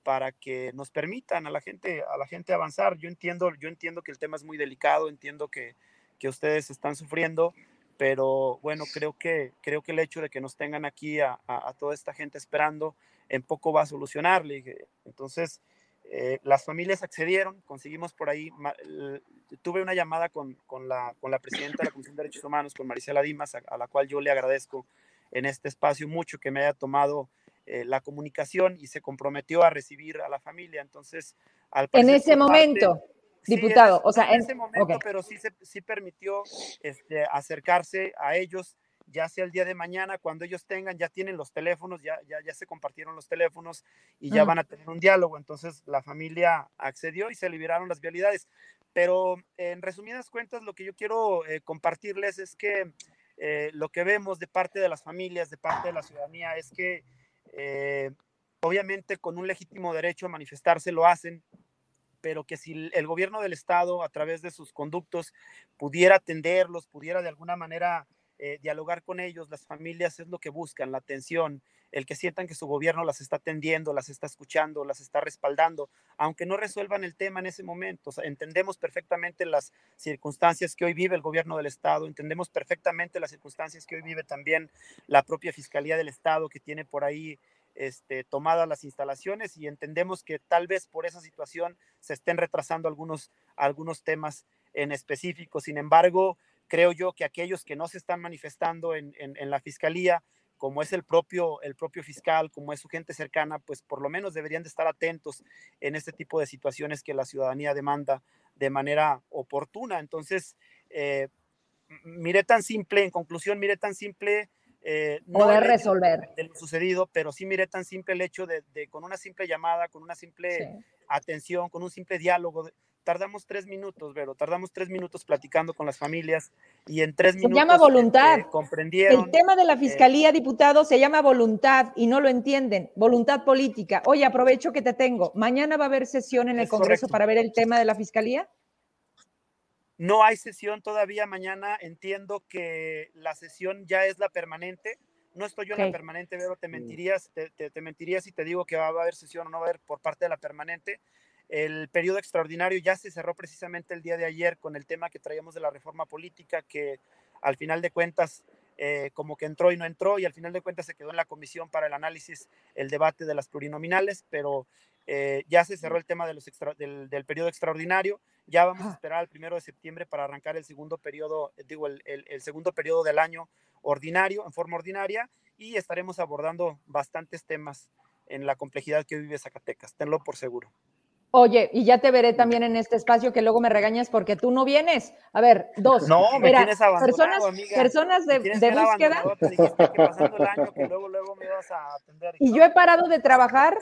para que nos permitan a la gente a la gente avanzar. Yo entiendo, yo entiendo que el tema es muy delicado, entiendo que, que ustedes están sufriendo, pero bueno, creo que creo que el hecho de que nos tengan aquí a, a, a toda esta gente esperando en poco va a solucionar. Entonces, eh, las familias accedieron, conseguimos por ahí, tuve una llamada con, con, la, con la presidenta de la Comisión de Derechos Humanos, con Marisela Dimas, a, la cual yo le agradezco en este espacio mucho que me haya tomado eh, la comunicación y se comprometió a recibir a la familia. Entonces, al En ese momento. diputado, o sea, en, ese momento, pero sí, se, sí permitió este, acercarse a ellos, ya sea el día de mañana, cuando ellos tengan, ya tienen los teléfonos, ya, ya, ya se compartieron los teléfonos y ya van a tener un diálogo. Entonces la familia accedió y se liberaron las vialidades. Pero en resumidas cuentas, lo que yo quiero eh, compartirles es que eh, lo que vemos de parte de las familias, de parte de la ciudadanía, es que eh, obviamente con un legítimo derecho a manifestarse lo hacen, pero que si el gobierno del Estado, a través de sus conductos, pudiera atenderlos, pudiera de alguna manera eh, dialogar con ellos, las familias es lo que buscan, la atención, el que sientan que su gobierno las está atendiendo, las está escuchando, las está respaldando, aunque no resuelvan el tema en ese momento. entendemos perfectamente las circunstancias que hoy vive el gobierno del Estado, entendemos perfectamente las circunstancias que hoy vive también la propia Fiscalía del Estado que tiene por ahí este, tomadas las instalaciones y entendemos que tal vez por esa situación se estén retrasando algunos, algunos temas en específico. Sin embargo, creo yo que aquellos que no se están manifestando en, la fiscalía, como es el propio, el propio fiscal, como es su gente cercana, pues por lo menos deberían de estar atentos en este tipo de situaciones que la ciudadanía demanda de manera oportuna. Entonces, eh, mire tan simple, en conclusión, mire tan simple. Eh, no resolver de lo sucedido, pero sí mire tan simple el hecho de, con una simple llamada, con una simple atención, con un simple diálogo, tardamos tres minutos, pero tardamos tres minutos platicando con las familias y en tres minutos. Se llama voluntad. Eh, comprendieron. El tema de la fiscalía, diputado, se llama voluntad y no lo entienden. Voluntad política. Oye, aprovecho que te tengo. ¿Mañana va a haber sesión en el Congreso para ver el tema de la fiscalía? No hay sesión todavía mañana. Entiendo que la sesión ya es la permanente. No estoy yo en la permanente, pero te mentirías, te, te, mentirías si te digo que va, a haber sesión o no va a haber por parte de la permanente. El periodo extraordinario ya se cerró precisamente el día de ayer con el tema que traíamos de la reforma política, que al final de cuentas eh, como que entró y no entró, y al final de cuentas se quedó en la comisión para el análisis, el debate de las plurinominales, pero eh, ya se cerró el tema de los del, del, periodo extraordinario. Ya vamos a esperar al primero de septiembre para arrancar el segundo periodo, digo, el, el, segundo periodo del año ordinario, en forma ordinaria, y estaremos abordando bastantes temas en la complejidad que vive Zacatecas, tenlo por seguro. Oye, y ya te veré también en este espacio que luego me regañas porque tú no vienes. A ver, dos. No, me tienes personas, personas de, de búsqueda. Y yo he parado de trabajar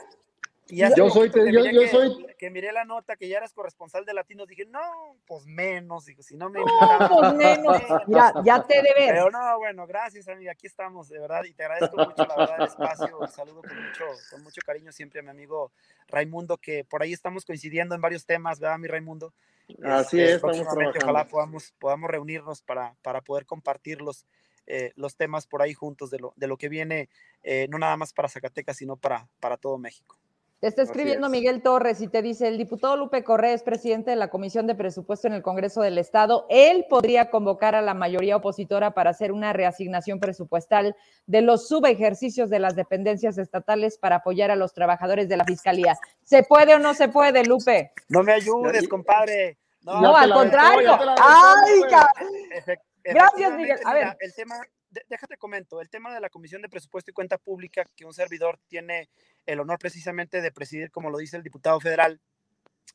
yo soy, que, yo, yo soy... Que, miré la nota que ya eras corresponsal de Latinos, dije, no, pues menos, digo, si no me... No, pues menos, mira, ya te debe. Pero no, bueno, gracias, amiga, aquí estamos, de verdad, y te agradezco mucho, la verdad, el espacio, saludo con mucho, con mucho cariño siempre a mi amigo Raimundo, que por ahí estamos coincidiendo en varios temas, ¿verdad, mi Raimundo? Así este, es, próximamente, ojalá podamos, podamos reunirnos para, para poder compartirlos. Eh, los temas por ahí juntos de lo, de lo que viene, eh, no nada más para Zacatecas, sino para, para todo México. Te está escribiendo Miguel Torres y te dice, el diputado Lupe Correa es presidente de la Comisión de Presupuesto en el Congreso del Estado. Él podría convocar a la mayoría opositora para hacer una reasignación presupuestal de los subejercicios de las dependencias estatales para apoyar a los trabajadores de la Fiscalía. ¿Se puede o no se puede, Lupe? No me ayudes, compadre. No, al contrario. ¡Ay, Gracias, Miguel. A ver. El tema, déjate comento, el tema de la Comisión de Presupuesto y Cuenta Pública, que un servidor tiene el honor precisamente de presidir, como lo dice el diputado federal,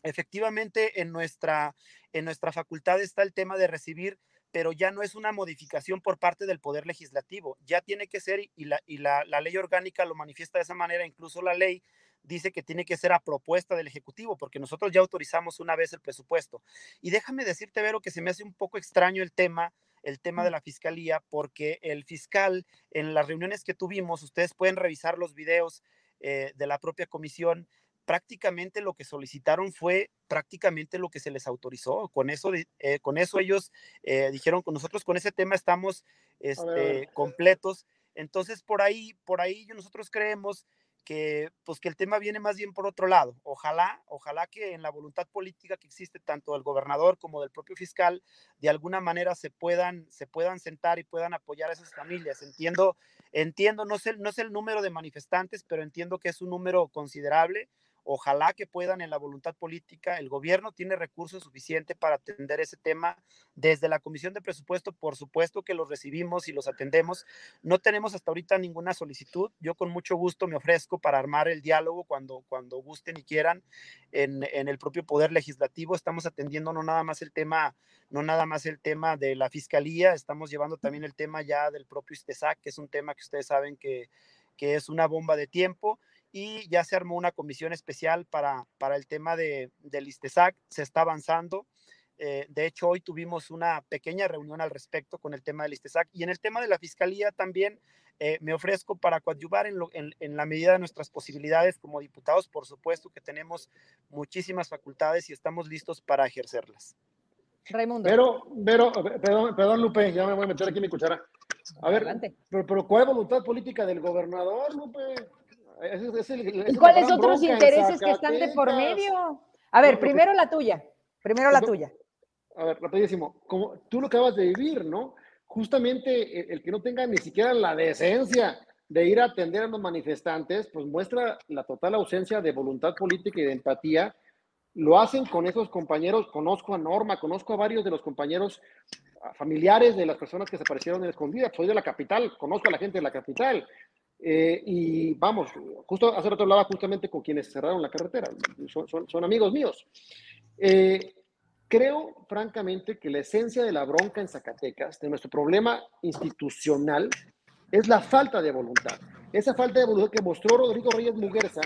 efectivamente en nuestra, en nuestra facultad está el tema de recibir pero ya no es una modificación por parte del Poder Legislativo, ya tiene que ser, y la, y la, la ley orgánica lo manifiesta de esa manera, incluso la ley dice que tiene que ser a propuesta del Ejecutivo, porque nosotros ya autorizamos una vez el presupuesto. Y déjame decirte, Vero, que se me hace un poco extraño el tema el tema de la fiscalía, porque el fiscal, en las reuniones que tuvimos, ustedes pueden revisar los videos eh, de la propia comisión, prácticamente lo que solicitaron fue prácticamente lo que se les autorizó. Con eso, eh, con eso ellos eh, dijeron, con nosotros con ese tema estamos este, completos. Entonces, por ahí, por ahí nosotros creemos que pues que el tema viene más bien por otro lado. Ojalá, ojalá que en la voluntad política que existe tanto del gobernador como del propio fiscal, de alguna manera se puedan, se puedan sentar y puedan apoyar a esas familias. Entiendo, entiendo, no sé, no sé el número de manifestantes, pero entiendo que es un número considerable. Ojalá que puedan en la voluntad política, el gobierno tiene recursos suficientes para atender ese tema. Desde la Comisión de Presupuesto, por supuesto que los recibimos y los atendemos. No tenemos hasta ahorita ninguna solicitud. Yo con mucho gusto me ofrezco para armar el diálogo cuando, cuando gusten y quieran en, en el propio Poder Legislativo. Estamos atendiendo no nada más el tema, no nada más el tema de la Fiscalía, estamos llevando también el tema ya del propio ISTESAC, que es un tema que ustedes saben que, que es una bomba de tiempo y ya se armó una comisión especial para, para el tema de, del ISTESAC, se está avanzando. Eh, de hecho, hoy tuvimos una pequeña reunión al respecto con el tema del ISTESAC y en el tema de la fiscalía también eh, me ofrezco para coadyuvar en, en, la medida de nuestras posibilidades como diputados. Por supuesto que tenemos muchísimas facultades y estamos listos para ejercerlas. Raimundo. Pero, pero, perdón, perdón, Lupe, ya me voy a meter aquí mi cuchara. A ver, pero, pero ¿cuál voluntad política del gobernador, Lupe? ¿Y cuáles otros intereses que están de por medio? A ver, primero la tuya, primero la tuya. A ver, rapidísimo, como tú lo acabas de vivir, ¿no? Justamente el, que no tenga ni siquiera la decencia de ir a atender a los manifestantes, pues muestra la total ausencia de voluntad política y de empatía. Lo hacen con esos compañeros, conozco a Norma, conozco a varios de los compañeros familiares de las personas que se aparecieron en escondida, soy de la capital, conozco a la gente de la capital, eh, y vamos, justo hace rato hablaba justamente con quienes cerraron la carretera, son, amigos míos. Eh, creo, francamente, que la esencia de la bronca en Zacatecas, de nuestro problema institucional, es la falta de voluntad. Esa falta de voluntad que mostró Rodrigo Reyes Muguerza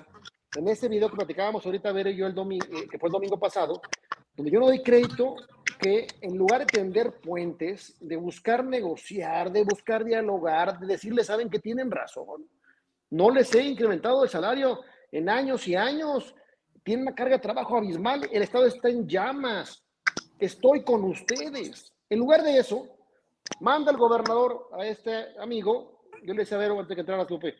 en ese video que platicábamos ahorita, ver yo el domingo, eh, que fue el domingo pasado, donde yo no doy crédito que en lugar de tender puentes, de buscar negociar, de buscar dialogar, de decirles, saben que tienen razón, no les he incrementado el salario en años y años, tienen una carga de trabajo abismal, el Estado está en llamas, estoy con ustedes. En lugar de eso, manda el gobernador a este amigo, yo le decía a ver antes que entrara Lupe,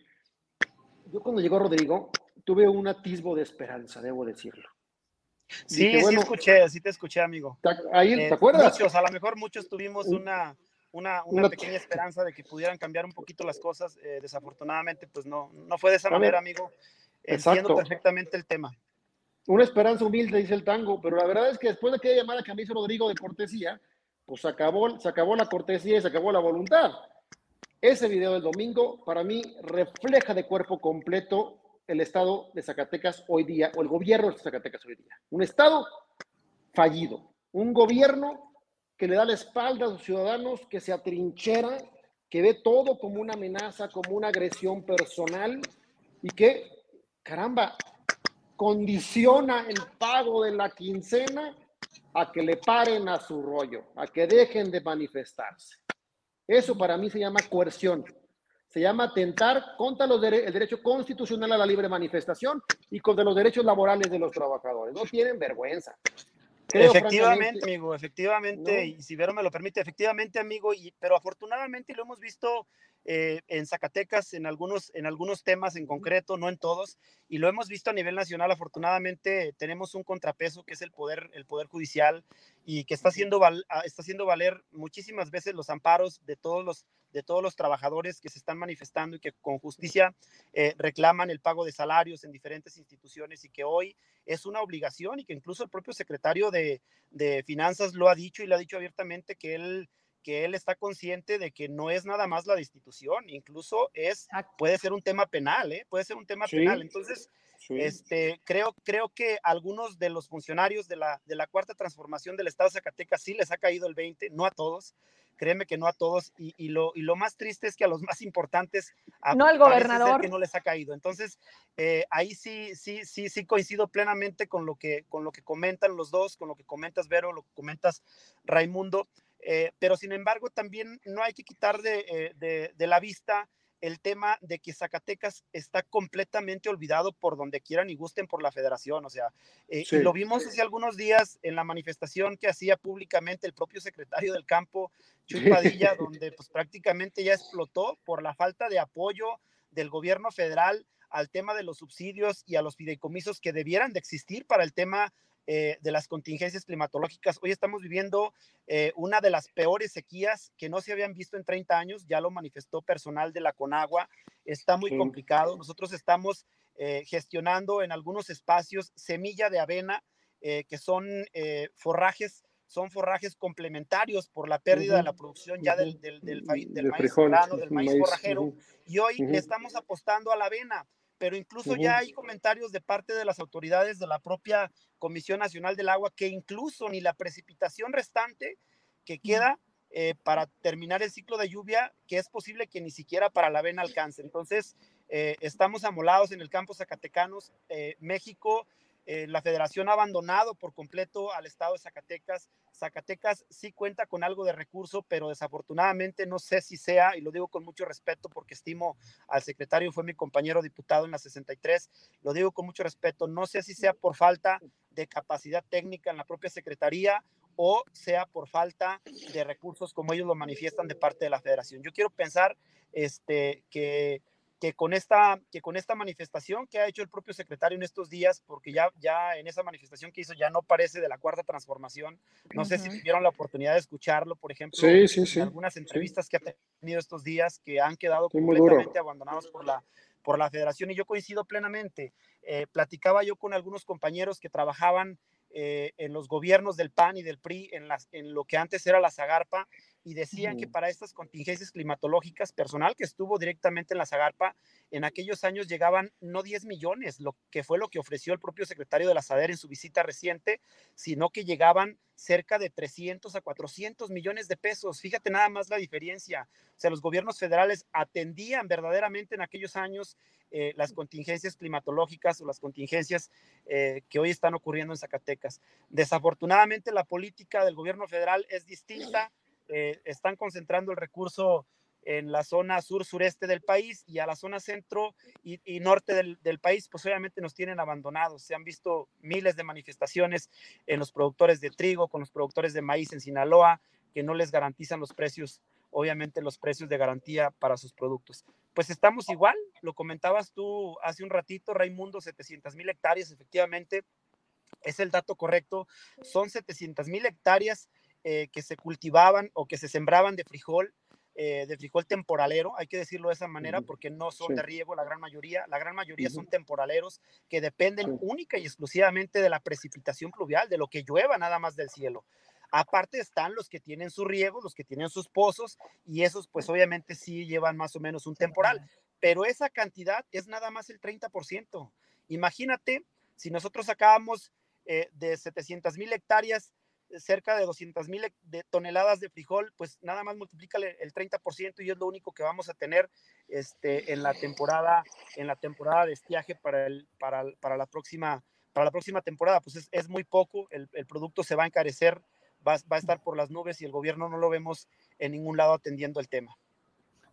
yo cuando llegó Rodrigo tuve un atisbo de esperanza, debo decirlo. Sí, sí escuché, sí te escuché, amigo. Ahí, ¿te eh, acuerdas? Muchos, a lo mejor muchos tuvimos una, una, una, pequeña esperanza de que pudieran cambiar un poquito las cosas. Eh, desafortunadamente, pues no, no fue de esa manera, amigo. Entiendo perfectamente el tema. Una esperanza humilde, dice el tango, pero la verdad es que después de aquella llamada que me hizo Rodrigo de cortesía, pues se acabó, se acabó la cortesía y se acabó la voluntad. Ese video del domingo, para mí, refleja de cuerpo completo el estado de Zacatecas hoy día, o el gobierno de Zacatecas hoy día. Un estado fallido, un gobierno que le da la espalda a sus ciudadanos, que se atrinchera, que ve todo como una amenaza, como una agresión personal y que, caramba, condiciona el pago de la quincena a que le paren a su rollo, a que dejen de manifestarse. Eso para mí se llama coerción se llama atentar contra los el derecho constitucional a la libre manifestación y contra los derechos laborales de los trabajadores. No tienen vergüenza. efectivamente, amigo, efectivamente, y si Vero me lo permite, efectivamente, amigo, y, pero afortunadamente lo hemos visto eh, en Zacatecas en algunos, en algunos temas en concreto, no en todos, y lo hemos visto a nivel nacional. Afortunadamente tenemos un contrapeso que es el poder, el poder judicial y que está haciendo, está haciendo valer muchísimas veces los amparos de todos los de todos los trabajadores que se están manifestando y que con justicia eh, reclaman el pago de salarios en diferentes instituciones y que hoy es una obligación y que incluso el propio secretario de, de Finanzas lo ha dicho y lo ha dicho abiertamente que él que él está consciente de que no es nada más la destitución, incluso es, puede ser un tema penal, ¿eh? puede ser un tema penal. Entonces, este, creo, creo que algunos de los funcionarios de la, de la cuarta transformación del Estado de Zacatecas sí les ha caído el 20, no a todos, créeme que no a todos, y, y, lo, y lo más triste es que a los más importantes, no al gobernador, que no les ha caído. Entonces, eh, ahí sí, sí, sí, sí coincido plenamente con lo, que, con lo que comentan los dos, con lo que comentas Vero, lo que comentas Raimundo. Eh, pero sin embargo, también no hay que quitar eh, de, la vista el tema de que Zacatecas está completamente olvidado por donde quieran y gusten por la federación. O sea, eh, y lo vimos hace algunos días en la manifestación que hacía públicamente el propio secretario del campo, Chuy Padilla, donde pues prácticamente ya explotó por la falta de apoyo del gobierno federal al tema de los subsidios y a los fideicomisos que debieran de existir para el tema eh, de las contingencias climatológicas. Hoy estamos viviendo eh, una de las peores sequías que no se habían visto en 30 años, ya lo manifestó personal de la Conagua, está muy complicado. Nosotros estamos eh, gestionando en algunos espacios semilla de avena, que son forrajes son forrajes complementarios por la pérdida de la producción ya del, del, del, maíz del maíz, forrajero, y hoy le estamos apostando a la avena pero incluso ya hay comentarios de parte de las autoridades de la propia Comisión Nacional del Agua que incluso ni la precipitación restante que queda eh, para terminar el ciclo de lluvia, que es posible que ni siquiera para la avena alcance. Entonces, eh, estamos amolados en el campo Zacatecanos. Eh, México eh, la federación ha abandonado por completo al estado de Zacatecas. Zacatecas sí cuenta con algo de recurso, pero desafortunadamente no sé si sea, y lo digo con mucho respeto porque estimo al secretario, fue mi compañero diputado en la 63, lo digo con mucho respeto, no sé si sea por falta de capacidad técnica en la propia secretaría o sea por falta de recursos como ellos lo manifiestan de parte de la federación. Yo quiero pensar este, que que con esta, que con esta manifestación que ha hecho el propio secretario en estos días, porque ya, ya en esa manifestación que hizo ya no parece de la cuarta transformación, no sé si tuvieron la oportunidad de escucharlo, por ejemplo, en algunas entrevistas que ha tenido estos días que han quedado completamente abandonados por la, por la federación. Y yo coincido plenamente. Eh, platicaba yo con algunos compañeros que trabajaban eh, en los gobiernos del PAN y del PRI, en, las, en lo que antes era la Zagarpa, y decían que para estas contingencias climatológicas, personal que estuvo directamente en la Zagarpa, en aquellos años llegaban no 10 millones, lo que fue lo que ofreció el propio secretario de la SADER en su visita reciente, sino que llegaban cerca de 300 a 400 millones de pesos. Fíjate nada más la diferencia. O sea, los gobiernos federales atendían verdaderamente en aquellos años eh, las contingencias climatológicas o las contingencias eh, que hoy están ocurriendo en Zacatecas. Desafortunadamente, la política del gobierno federal es distinta. Eh, están concentrando el recurso en la zona sur-sureste del país y a la zona centro y, norte del, del, país, pues obviamente nos tienen abandonados. Se han visto miles de manifestaciones en los productores de trigo, con los productores de maíz en Sinaloa, que no les garantizan los precios, obviamente los precios de garantía para sus productos. Pues estamos igual, lo comentabas tú hace un ratito, Raimundo, 700 mil hectáreas, efectivamente, es el dato correcto, son 700 mil hectáreas eh, que se cultivaban o que se sembraban de frijol eh, de frijol temporalero, hay que decirlo de esa manera, porque no son de riego la gran mayoría, la gran mayoría son temporaleros que dependen única y exclusivamente de la precipitación pluvial, de lo que llueva nada más del cielo. Aparte están los que tienen su riego, los que tienen sus pozos, y esos pues obviamente sí llevan más o menos un temporal, pero esa cantidad es nada más el 30%. Imagínate si nosotros sacábamos eh, de 700 mil hectáreas cerca de 200 mil de toneladas de frijol, pues nada más multiplícale el 30% y es lo único que vamos a tener este, en la temporada, en la temporada de estiaje para, el, para, para, la, próxima, para la próxima temporada. Pues es, es muy poco, el, el, producto se va a encarecer, va, va a estar por las nubes y el gobierno no lo vemos en ningún lado atendiendo el tema.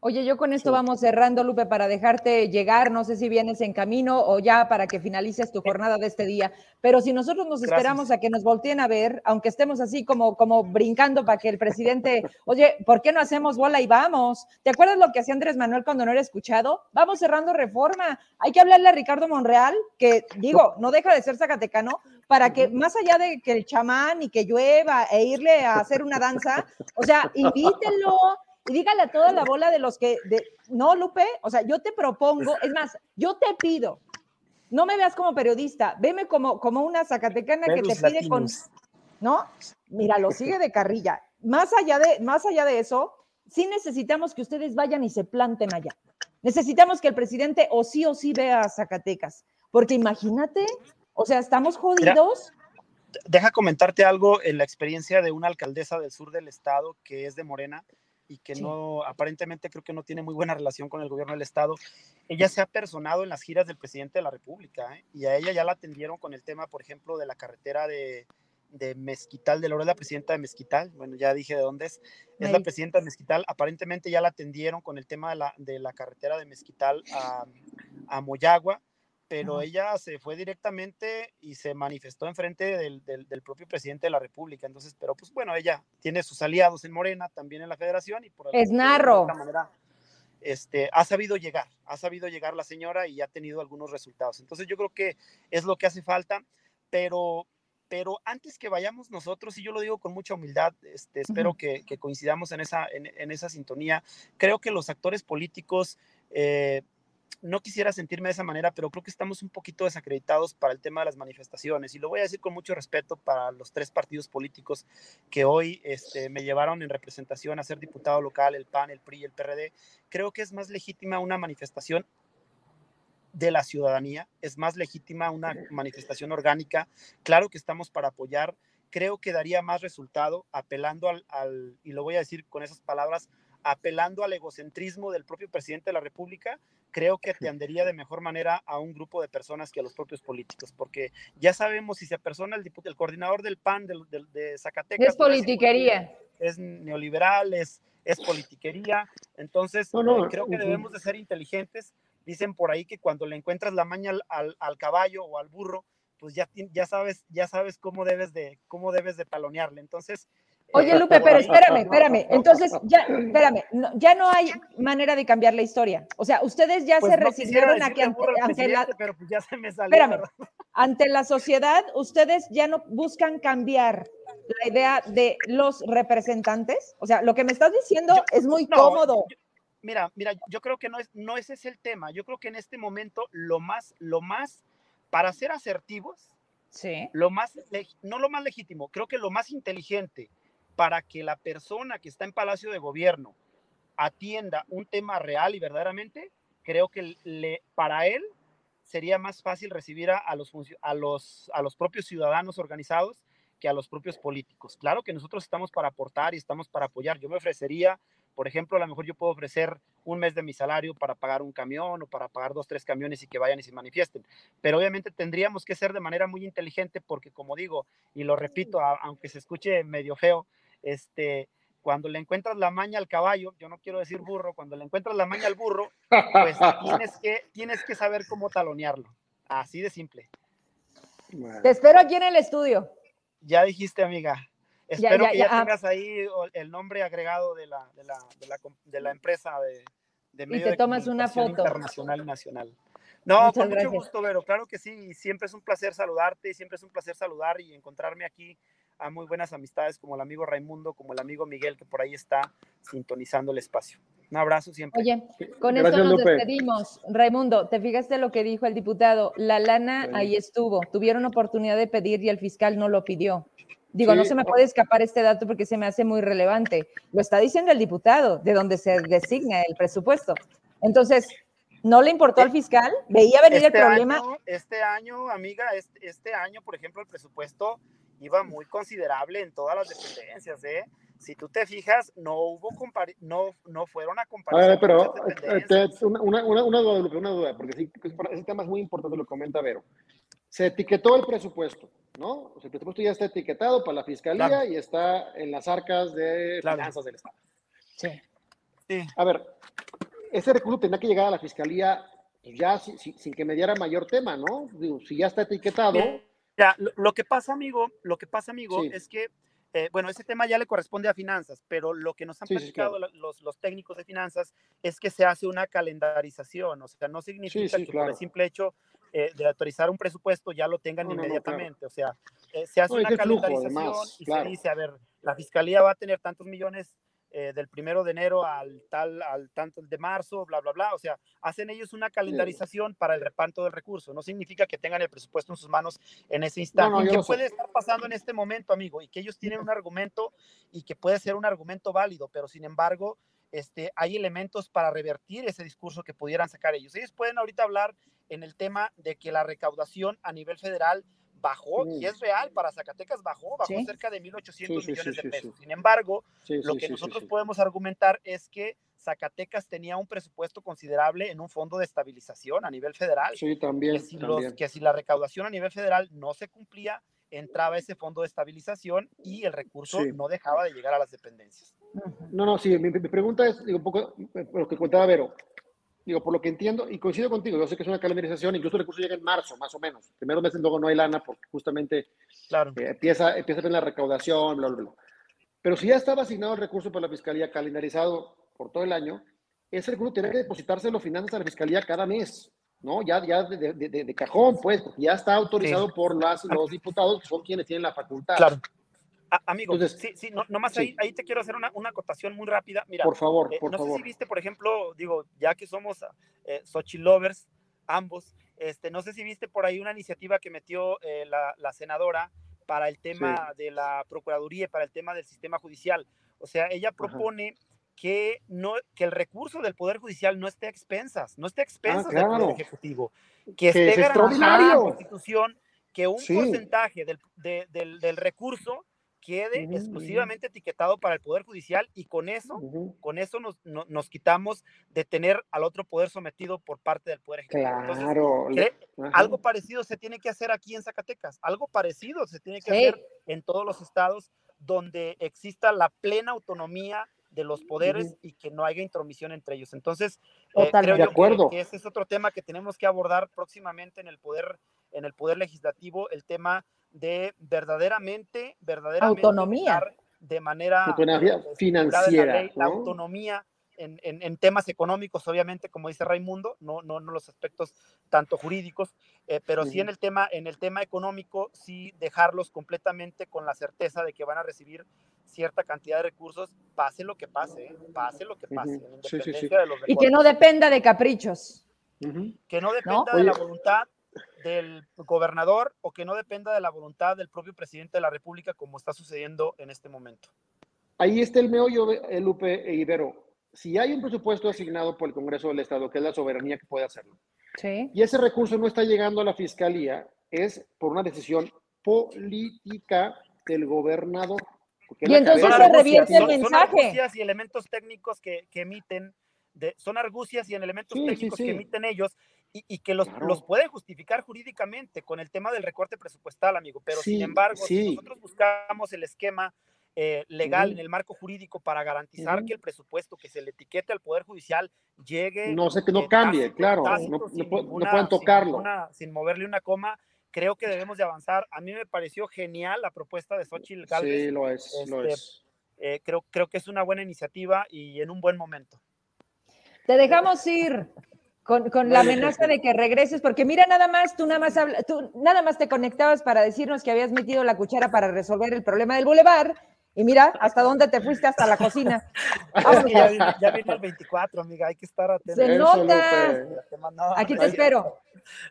Oye, yo con esto vamos cerrando, Lupe, para dejarte llegar. No sé si vienes en camino o ya para que finalices tu jornada de este día. Pero si nosotros nos esperamos a que nos volteen a ver, aunque estemos así como, como brincando para que el presidente, oye, ¿por qué no hacemos bola y vamos? ¿Te acuerdas lo que hacía Andrés Manuel cuando no era escuchado? Vamos cerrando reforma. Hay que hablarle a Ricardo Monreal, que digo, no deja de ser zacatecano, para que más allá de que el chamán y que llueva e irle a hacer una danza, o sea, <laughs> invítenlo y dígale a toda la bola de los que, de, no, Lupe, o sea, yo te propongo, es más, yo te pido, no me veas como periodista, veme como, como una zacatecana que te pide con, ¿no? Mira, lo sigue de carrilla. Más allá de, más allá de eso, sí necesitamos que ustedes vayan y se planten allá. Necesitamos que el presidente o sí o sí vea a Zacatecas, porque imagínate, o sea, estamos jodidos. deja comentarte algo en la experiencia de una alcaldesa del sur del estado que es de Morena y que no, aparentemente creo que no tiene muy buena relación con el gobierno del Estado. Ella se ha personado en las giras del presidente de la República ¿eh? y a ella ya la atendieron con el tema, por ejemplo, de la carretera de, de Mezquital, de Loro, la presidenta de Mezquital, bueno, ya dije de dónde es, es la presidenta de Mezquital, aparentemente ya la atendieron con el tema de la, de la carretera de Mezquital a, a Moyagua, pero ella se fue directamente y se manifestó enfrente del, del, propio presidente de la República. Entonces, pero pues bueno, ella tiene sus aliados en Morena, también en la federación y por es narro. manera este, ha sabido llegar, ha sabido llegar la señora y ha tenido algunos resultados. Entonces yo creo que es lo que hace falta, pero, pero antes que vayamos nosotros, y yo lo digo con mucha humildad, este, espero que, que, coincidamos en esa, en, en, esa sintonía, creo que los actores políticos... Eh, no quisiera sentirme de esa manera, pero creo que estamos un poquito desacreditados para el tema de las manifestaciones. Y lo voy a decir con mucho respeto para los tres partidos políticos que hoy este, me llevaron en representación a ser diputado local, el PAN, el PRI y el PRD. Creo que es más legítima una manifestación de la ciudadanía, es más legítima una manifestación orgánica. Claro que estamos para apoyar. Creo que daría más resultado apelando al, al y lo voy a decir con esas palabras, apelando al egocentrismo del propio presidente de la República, creo que atendería de mejor manera a un grupo de personas que a los propios políticos, porque ya sabemos si se apersona el, el coordinador del PAN de, de, Zacatecas. Es politiquería. Es neoliberal, es, es politiquería. Entonces, eh, creo que debemos de ser inteligentes. Dicen por ahí que cuando le encuentras la maña al, al, caballo o al burro, pues ya, ya, sabes, ya sabes cómo debes de, cómo debes de talonearle. Entonces, Oye, Lupe, pero espérame, espérame. Entonces, ya, espérame, no, ya no hay manera de cambiar la historia. O sea, ustedes ya pues se resignaron a que ante, ante la. Pero pues ya se me salió, espérame, ante la sociedad, ustedes ya no buscan cambiar la idea de los representantes. O sea, lo que me estás diciendo yo, es muy no, cómodo. Yo, mira, mira, yo creo que no es, no ese es el tema. Yo creo que en este momento lo más, lo más, para ser asertivos, sí. lo más, no lo más legítimo, creo que lo más inteligente para que la persona que está en Palacio de Gobierno atienda un tema real y verdaderamente, creo que le, para él sería más fácil recibir a, los, a, los, a los propios ciudadanos organizados que a los propios políticos. Claro que nosotros estamos para aportar y estamos para apoyar. Yo me ofrecería, por ejemplo, a lo mejor yo puedo ofrecer un mes de mi salario para pagar un camión o para pagar dos, tres camiones y que vayan y se manifiesten. Pero obviamente tendríamos que ser de manera muy inteligente porque, como digo, y lo repito, aunque se escuche medio feo, este, cuando le encuentras la maña al caballo, yo no quiero decir burro, cuando le encuentras la maña al burro, pues tienes <laughs> que, tienes que saber cómo talonearlo. Así de simple. Te espero aquí en el estudio. Ya dijiste, amiga. Espero que ya ah. tengas ahí el nombre agregado de la, de la, de la, de la empresa de, de Y te tomas una foto. Internacional y nacional. No, con mucho gusto, Vero. Claro que sí. Siempre es un placer saludarte y siempre es un placer saludar y encontrarme aquí a muy buenas amistades como el amigo Raimundo, como el amigo Miguel, que por ahí está sintonizando el espacio. Un abrazo siempre. Oye, con esto nos despedimos. Raimundo, ¿te fijaste lo que dijo el diputado? La lana ahí estuvo. Tuvieron oportunidad de pedir y el fiscal no lo pidió. Digo, no se me puede escapar este dato porque se me hace muy relevante. Lo está diciendo el diputado, de donde se designa el presupuesto. Entonces, ¿no le importó al fiscal? ¿Veía venir el este problema? este año, amiga, este, este año, por ejemplo, el presupuesto iba muy considerable en todas las dependencias, ¿eh? Si tú te fijas, no hubo no, no fueron a comparar. A ver, pero eh, una, una, una, duda, una duda, porque sí, ese tema es muy importante, lo comenta Vero. Se etiquetó el presupuesto, ¿no? O sea, el presupuesto ya está etiquetado para la fiscalía y está en las arcas de finanzas del Estado. Sí. sí. A ver, ese recurso tendrá que llegar a la fiscalía ya sin, sin que mediara mayor tema, ¿no? Digo, si ya está etiquetado. Ya, lo, que pasa, amigo, lo que pasa, amigo, es que, eh, bueno, ese tema ya le corresponde a finanzas, pero lo que nos han platicado los, los, técnicos de finanzas es que se hace una calendarización, o sea, no significa que por el simple hecho eh, de autorizar un presupuesto ya lo tengan inmediatamente, o sea, eh, se hace una calendarización y se dice, a ver, la fiscalía va a tener tantos millones eh, del primero de enero al tal, al tanto de marzo, bla, bla, bla. O sea, hacen ellos una calendarización para el reparto del recurso. No significa que tengan el presupuesto en sus manos en ese instante. ¿Qué puede estar pasando en este momento, amigo? Y que ellos tienen un <laughs> argumento y que puede ser un argumento válido, pero sin embargo, este, hay elementos para revertir ese discurso que pudieran sacar ellos. Ellos pueden ahorita hablar en el tema de que la recaudación a nivel federal bajó, y es real, para Zacatecas bajó, bajó cerca de 1.800 millones de pesos. Sin embargo, lo que nosotros podemos argumentar es que Zacatecas tenía un presupuesto considerable en un fondo de estabilización a nivel federal. Sí, también. Que si, que si la recaudación a nivel federal no se cumplía, entraba ese fondo de estabilización y el recurso no dejaba de llegar a las dependencias. No, no, sí, mi, pregunta es digo, un poco eh, lo que contaba Vero digo, por lo que entiendo, y coincido contigo, yo sé que es una calendarización, incluso el recurso llega en marzo, más o menos. Primero meses luego no hay lana porque justamente claro. Eh, empieza, empieza a tener la recaudación, bla, bla, bla. Pero si ya estaba asignado el recurso para la fiscalía calendarizado por todo el año, ese recurso tiene que depositarse los finanzas a la fiscalía cada mes, ¿no? Ya, ya de, de, de, cajón, pues, porque ya está autorizado por las, los diputados, que son quienes tienen la facultad. Claro. Amigo, sí, sí, no, nomás Ahí, ahí te quiero hacer una, una, acotación muy rápida. Mira, por favor, eh, por no sé si viste, por ejemplo, digo, ya que somos eh, Lovers, ambos, este, no sé si viste por ahí una iniciativa que metió eh, la, la, senadora para el tema de la Procuraduría y para el tema del sistema judicial. O sea, ella propone que, no, que el recurso del Poder Judicial no esté a expensas, no esté a ah, expensas del Poder Ejecutivo, que, esté garantizado en la Constitución que un porcentaje del, del, del recurso quede exclusivamente etiquetado para el Poder Judicial y con eso, con eso nos, nos, quitamos de tener al otro poder sometido por parte del Poder Ejecutivo. Claro. algo parecido se tiene que hacer aquí en Zacatecas, algo parecido se tiene que hacer en todos los estados donde exista la plena autonomía de los poderes y que no haya intromisión entre ellos. Entonces, eh, creo de acuerdo. que, ese es otro tema que tenemos que abordar próximamente en el poder, en el poder legislativo, el tema de verdaderamente, verdaderamente autonomía. de manera autonomía financiera, la, autonomía en, en, temas económicos, obviamente, como dice Raimundo, no, no, no los aspectos tanto jurídicos, eh, pero sí. en el tema, en el tema económico, sí dejarlos completamente con la certeza de que van a recibir cierta cantidad de recursos, pase lo que pase, ¿eh? pase lo que pase, y que no dependa de caprichos. Que no dependa de la voluntad del gobernador o que no dependa de la voluntad del propio presidente de la República como está sucediendo en este momento. ahí está el meollo, de Lupe e Ibero. Si hay un presupuesto asignado por el Congreso del Estado, que es la soberanía que puede hacerlo, sí. y ese recurso no está llegando a la Fiscalía, es por una decisión política del gobernador. Y entonces se revierte el mensaje. Son argucias y elementos técnicos que, que emiten, de, son argucias y elementos técnicos que emiten ellos y, y que los, los, pueden justificar jurídicamente con el tema del recorte presupuestal, amigo. Pero sin embargo, si nosotros buscamos el esquema eh, legal, en el marco jurídico, para garantizar que el presupuesto que se le etiquete al Poder Judicial llegue. No sé que no cambie, claro, no, pueden tocarlo. Sin, sin, moverle una coma, creo que debemos de avanzar. A mí me pareció genial la propuesta de Xochitl Galvez. Sí, lo es, lo este, es. Eh, creo, creo que es una buena iniciativa y en un buen momento. Te dejamos ir con, con la amenaza de que regreses, porque mira, nada más, tú nada más, habla, tú nada más te conectabas para decirnos que habías metido la cuchara para resolver el problema del bulevar y mira, hasta dónde te fuiste, hasta la cocina. <laughs> Es que ya, ya, viene, el 24, amiga, hay que estar atento. Se nota. Aquí te espero.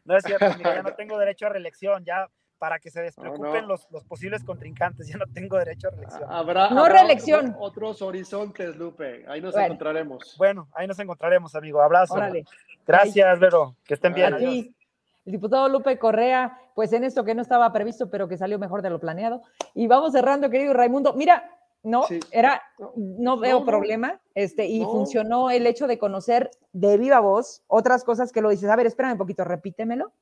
No es cierto, amiga, ya no <laughs> tengo derecho a reelección, ya para que se despreocupen no, no. Los, los, posibles contrincantes, ya no tengo derecho a reelección. Habrá, no habrá reelección. Otros, otros, horizontes, Lupe, ahí nos bueno. encontraremos. Bueno, ahí nos encontraremos, amigo. Abrazo. Órale. Gracias, Vero. Que estén bien. Adiós. El diputado Lupe Correa, pues en esto que no estaba previsto, pero que salió mejor de lo planeado. Y vamos cerrando, querido Raimundo. Mira, no, sí. era, no veo no, problema, este, y no. funcionó el hecho de conocer de viva voz otras cosas que lo dices. A ver, espérame un poquito, repítemelo.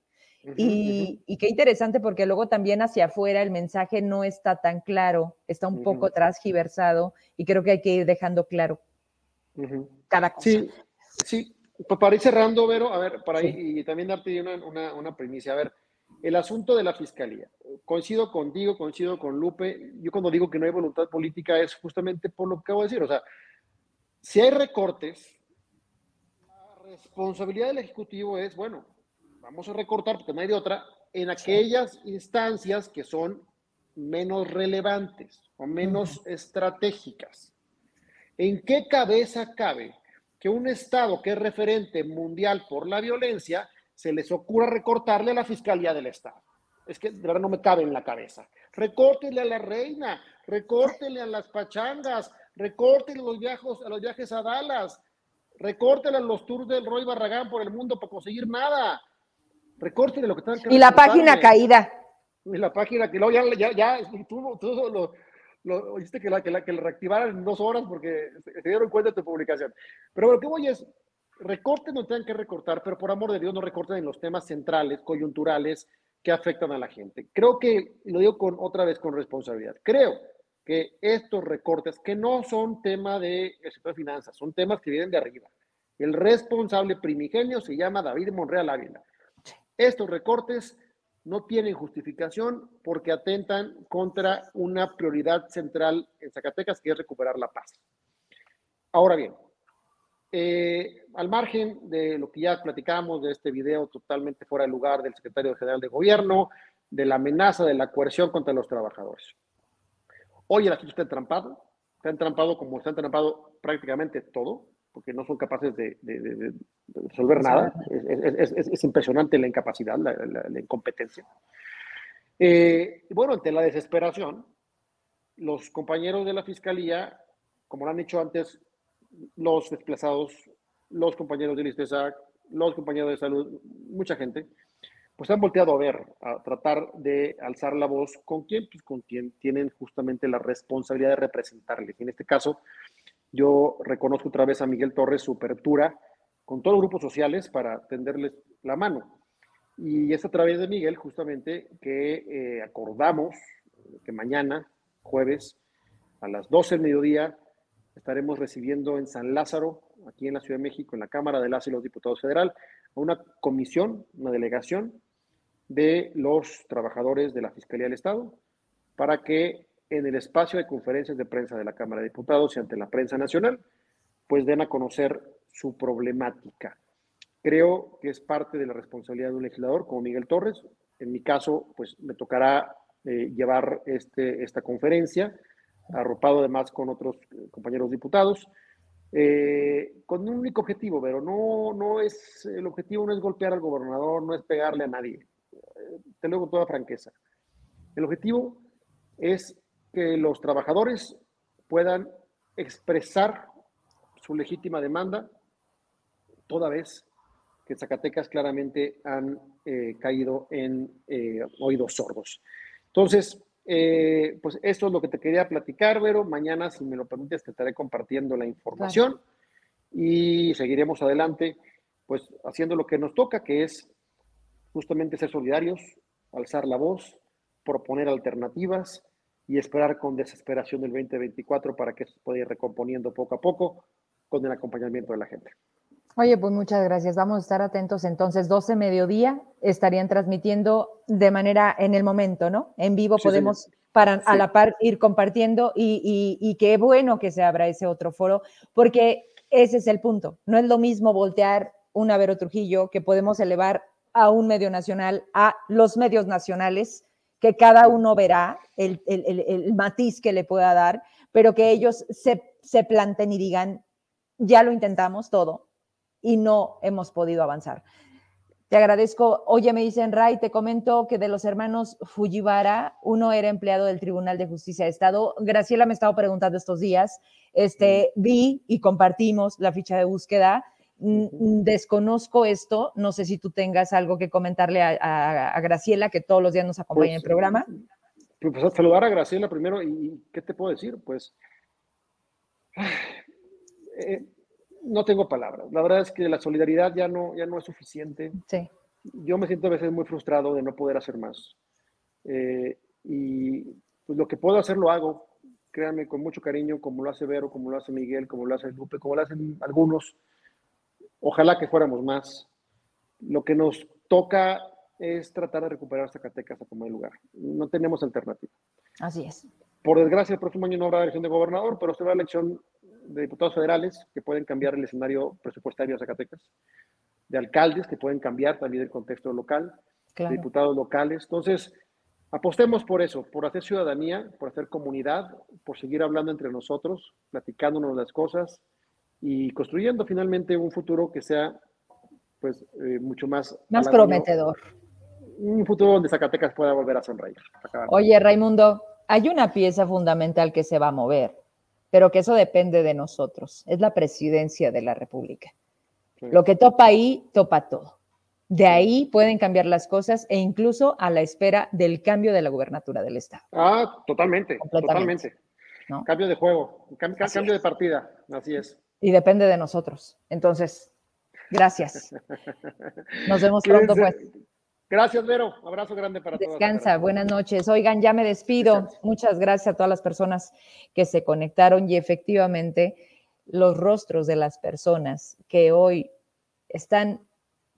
Uh -huh, y, uh -huh. y, qué interesante porque luego también hacia afuera el mensaje no está tan claro, está un uh -huh. poco transgiversado y creo que hay que ir dejando claro cada cosa. Sí, sí, para ir cerrando, Vero, a ver, para sí. ir, y también darte una, una, una primicia, a ver, el asunto de la fiscalía. Coincido contigo, coincido con Lupe. Yo cuando digo que no hay voluntad política es justamente por lo que acabo de decir. O sea, si hay recortes, la responsabilidad del Ejecutivo es, bueno, vamos a recortar porque no hay de otra, en aquellas instancias que son menos relevantes o menos uh -huh. estratégicas. ¿En qué cabeza cabe que un Estado que es referente mundial por la violencia se les ocurra recortarle a la Fiscalía del Estado. Es que de verdad no me cabe en la cabeza. Recórtele a la reina, recórtele a las pachangas, recórtele los viajes, a los viajes a Dallas, recórtele a los tours del Roy Barragán por el mundo para conseguir nada. Recórtele lo que tengan que Y la página caída. Y la página que luego ya, ya, ya tú, tú lo, lo, oíste que la, que la que la reactivaran en dos horas porque se, dieron cuenta de tu publicación. Pero lo que voy es, recorten no tengan que recortar, pero por amor de Dios no recorten en los temas centrales, coyunturales, que afectan a la gente. Creo que, lo digo con, otra vez con responsabilidad, creo que estos recortes, que no son tema de sector de finanzas, son temas que vienen de arriba. El responsable primigenio se llama David Monreal Ávila. Estos recortes no tienen justificación porque atentan contra una prioridad central en Zacatecas, que es recuperar la paz. Ahora bien, eh, al margen de lo que ya platicamos de este video totalmente fuera de lugar del secretario general de gobierno, de la amenaza de la coerción contra los trabajadores. Hoy el asunto está entrampado, está entrampado como está entrampado prácticamente todo, porque no son capaces de, de, de, de resolver nada. Es, es, es, impresionante la incapacidad, la, la, la incompetencia. Eh, bueno, ante la desesperación, los compañeros de la fiscalía, como lo han dicho antes, los desplazados, los compañeros del ISTESAC, los compañeros de salud, mucha gente, pues han volteado a ver, a tratar de alzar la voz con quien, pues con quien tienen justamente la responsabilidad de representarles. Y en este caso, yo reconozco otra vez a Miguel Torres su apertura con todos los grupos sociales para tenderles la mano. Y es a través de Miguel justamente que eh, acordamos que mañana, jueves, a las 12 del mediodía, estaremos recibiendo en San Lázaro, aquí en la Ciudad de México, en la Cámara de las y los Diputados Federal, a una comisión, una delegación de los trabajadores de la Fiscalía del Estado, para que en el espacio de conferencias de prensa de la Cámara de Diputados y ante la prensa nacional, pues den a conocer su problemática. Creo que es parte de la responsabilidad de un legislador como Miguel Torres. En mi caso, pues me tocará eh, llevar este, esta conferencia arropado además con otros compañeros diputados, eh, con un único objetivo, pero no, no es, el objetivo no es golpear al gobernador, no es pegarle a nadie, te lo digo con toda franqueza. El objetivo es que los trabajadores puedan expresar su legítima demanda, toda vez que Zacatecas claramente han eh, caído en eh, oídos sordos. Entonces, eh, pues esto es lo que te quería platicar, Vero. Mañana, si me lo permites, te estaré compartiendo la información y seguiremos adelante, pues haciendo lo que nos toca, que es justamente ser solidarios, alzar la voz, proponer alternativas y esperar con desesperación el 2024 para que se pueda ir recomponiendo poco a poco con el acompañamiento de la gente. Oye, pues muchas gracias. Vamos a estar atentos entonces. 12 mediodía estarían transmitiendo de manera en el momento, ¿no? En vivo podemos para a la par ir compartiendo y, y, qué bueno que se abra ese otro foro, porque ese es el punto. No es lo mismo voltear un Avero Trujillo que podemos elevar a un medio nacional, a los medios nacionales, que cada uno verá el, el, el, el matiz que le pueda dar, pero que ellos se, se planten y digan, ya lo intentamos todo, y no hemos podido avanzar. Te agradezco. Oye, me dicen, Ray, te comento que de los hermanos Fujiwara, uno era empleado del Tribunal de Justicia de Estado. Graciela me estaba preguntando estos días. Este, vi y compartimos la ficha de búsqueda. Desconozco esto. No sé si tú tengas algo que comentarle a, Graciela, que todos los días nos acompaña en el pues, programa. Pues saludar a Graciela primero. ¿Y qué te puedo decir? Pues. <sighs> Eh, no tengo palabras. La verdad es que la solidaridad ya no, ya no es suficiente. Sí. Yo me siento a veces muy frustrado de no poder hacer más. Eh, y pues lo que puedo hacer lo hago, créanme, con mucho cariño, como lo hace Vero, como lo hace Miguel, como lo hace Lupe, como lo hacen algunos. Ojalá que fuéramos más. Lo que nos toca es tratar de recuperar Zacatecas a como el lugar. No tenemos alternativa. Así es. Por desgracia, el próximo año no habrá elección de gobernador, pero será elección de diputados federales que pueden cambiar el escenario presupuestario de Zacatecas, de alcaldes que pueden cambiar también el contexto local, de diputados locales. Entonces, apostemos por eso, por hacer ciudadanía, por hacer comunidad, por seguir hablando entre nosotros, platicándonos las cosas y construyendo finalmente un futuro que sea pues eh, mucho más... Más prometedor. Un futuro donde Zacatecas pueda volver a sonreír. Oye, Raimundo, hay una pieza fundamental que se va a mover pero que eso depende de nosotros. Es la presidencia de la República. Lo que topa ahí, topa todo. De ahí pueden cambiar las cosas e incluso a la espera del cambio de la gubernatura del Estado. Ah, totalmente, totalmente. Cambio de juego, cambio, de partida, así es. Y depende de nosotros. Entonces, gracias. Nos vemos <laughs> pronto, pues. Gracias, Vero. Abrazo grande para todos. Descansa, buenas noches. Oigan, ya me despido. Muchas gracias a todas las personas que se conectaron y efectivamente los rostros de las personas que hoy están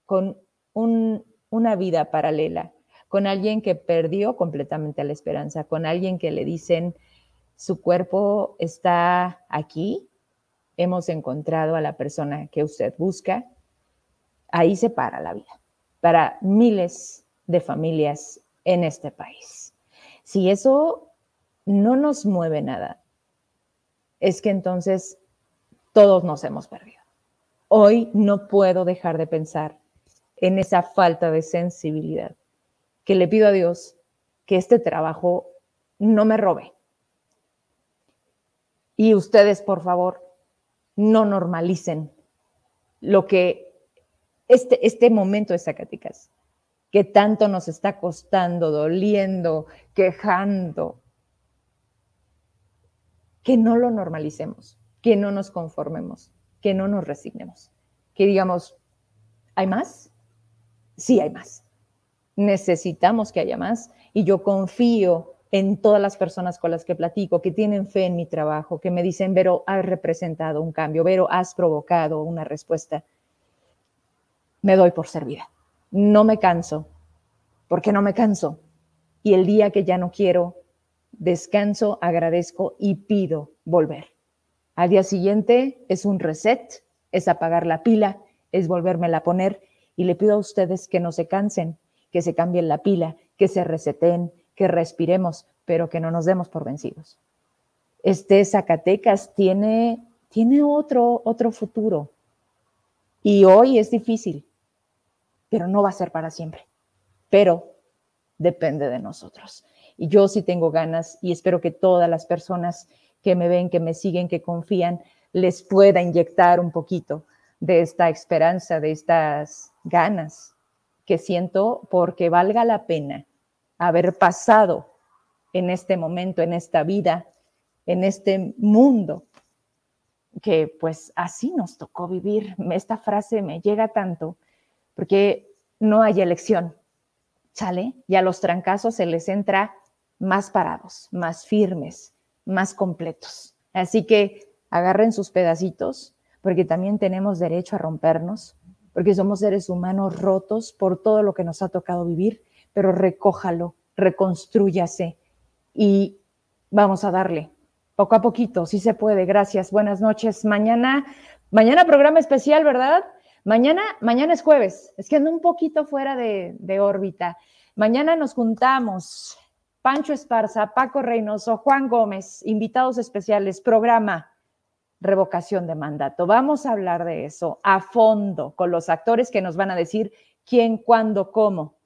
con una vida paralela, con alguien que perdió completamente la esperanza, con alguien que le dicen, su cuerpo está aquí, hemos encontrado a la persona que usted busca, ahí se para la vida para miles de familias en este país. Si eso no nos mueve nada, es que entonces todos nos hemos perdido. Hoy no puedo dejar de pensar en esa falta de sensibilidad que le pido a Dios que este trabajo no me robe. Y ustedes, por favor, no normalicen lo que este, este momento de Zacatecas, que tanto nos está costando, doliendo, quejando, que no lo normalicemos, que no nos conformemos, que no nos resignemos, que digamos, ¿hay más? Sí, hay más. Necesitamos que haya más y yo confío en todas las personas con las que platico, que tienen fe en mi trabajo, que me dicen, Vero, has representado un cambio, Vero, has provocado una respuesta me doy por servida. No me canso, porque no me canso. Y el día que ya no quiero, descanso, agradezco y pido volver. Al día siguiente es un reset, es apagar la pila, es volvérmela a poner y le pido a ustedes que no se cansen, que se cambien la pila, que se reseten, que respiremos, pero que no nos demos por vencidos. Este Zacatecas tiene, tiene otro, otro futuro y hoy es difícil, pero no va a ser para siempre. Pero depende de nosotros. Y yo sí tengo ganas y espero que todas las personas que me ven, que me siguen, que confían, les pueda inyectar un poquito de esta esperanza, de estas ganas que siento porque valga la pena haber pasado en este momento, en esta vida, en este mundo, que pues así nos tocó vivir. Esta frase me llega tanto porque no hay elección, ¿sale? Y a los trancazos se les entra más parados, más firmes, más completos. Así que agarren sus pedacitos, porque también tenemos derecho a rompernos, porque somos seres humanos rotos por todo lo que nos ha tocado vivir, pero recójalo, reconstrúyase y vamos a darle poco a poquito, si se puede. Gracias. Buenas noches. Mañana, mañana programa especial, ¿verdad? Mañana, mañana es jueves. Es que ando un poquito fuera de, de órbita. Mañana nos juntamos. Pancho Esparza, Paco Reynoso, Juan Gómez, invitados especiales, programa revocación de mandato. Vamos a hablar de eso a fondo con los actores que nos van a decir quién, cuándo, cómo,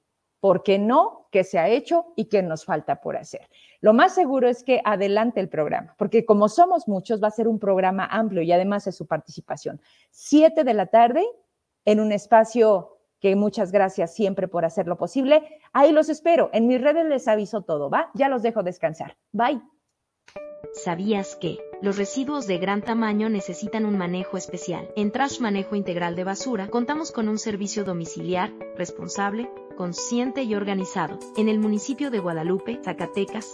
por qué no, qué se ha hecho y qué nos falta por hacer. Lo más seguro es que adelante el programa, porque como somos muchos, va a ser un programa amplio y además es su participación. Siete de la tarde en un espacio que muchas gracias siempre por hacerlo posible. Ahí los espero. En mis redes les aviso todo, ¿va? Ya los dejo descansar. Bye. ¿Sabías que los residuos de gran tamaño necesitan un manejo especial? En Trash Manejo Integral de Basura contamos con un servicio domiciliar, responsable, consciente y organizado. En el municipio de Guadalupe, Zacatecas,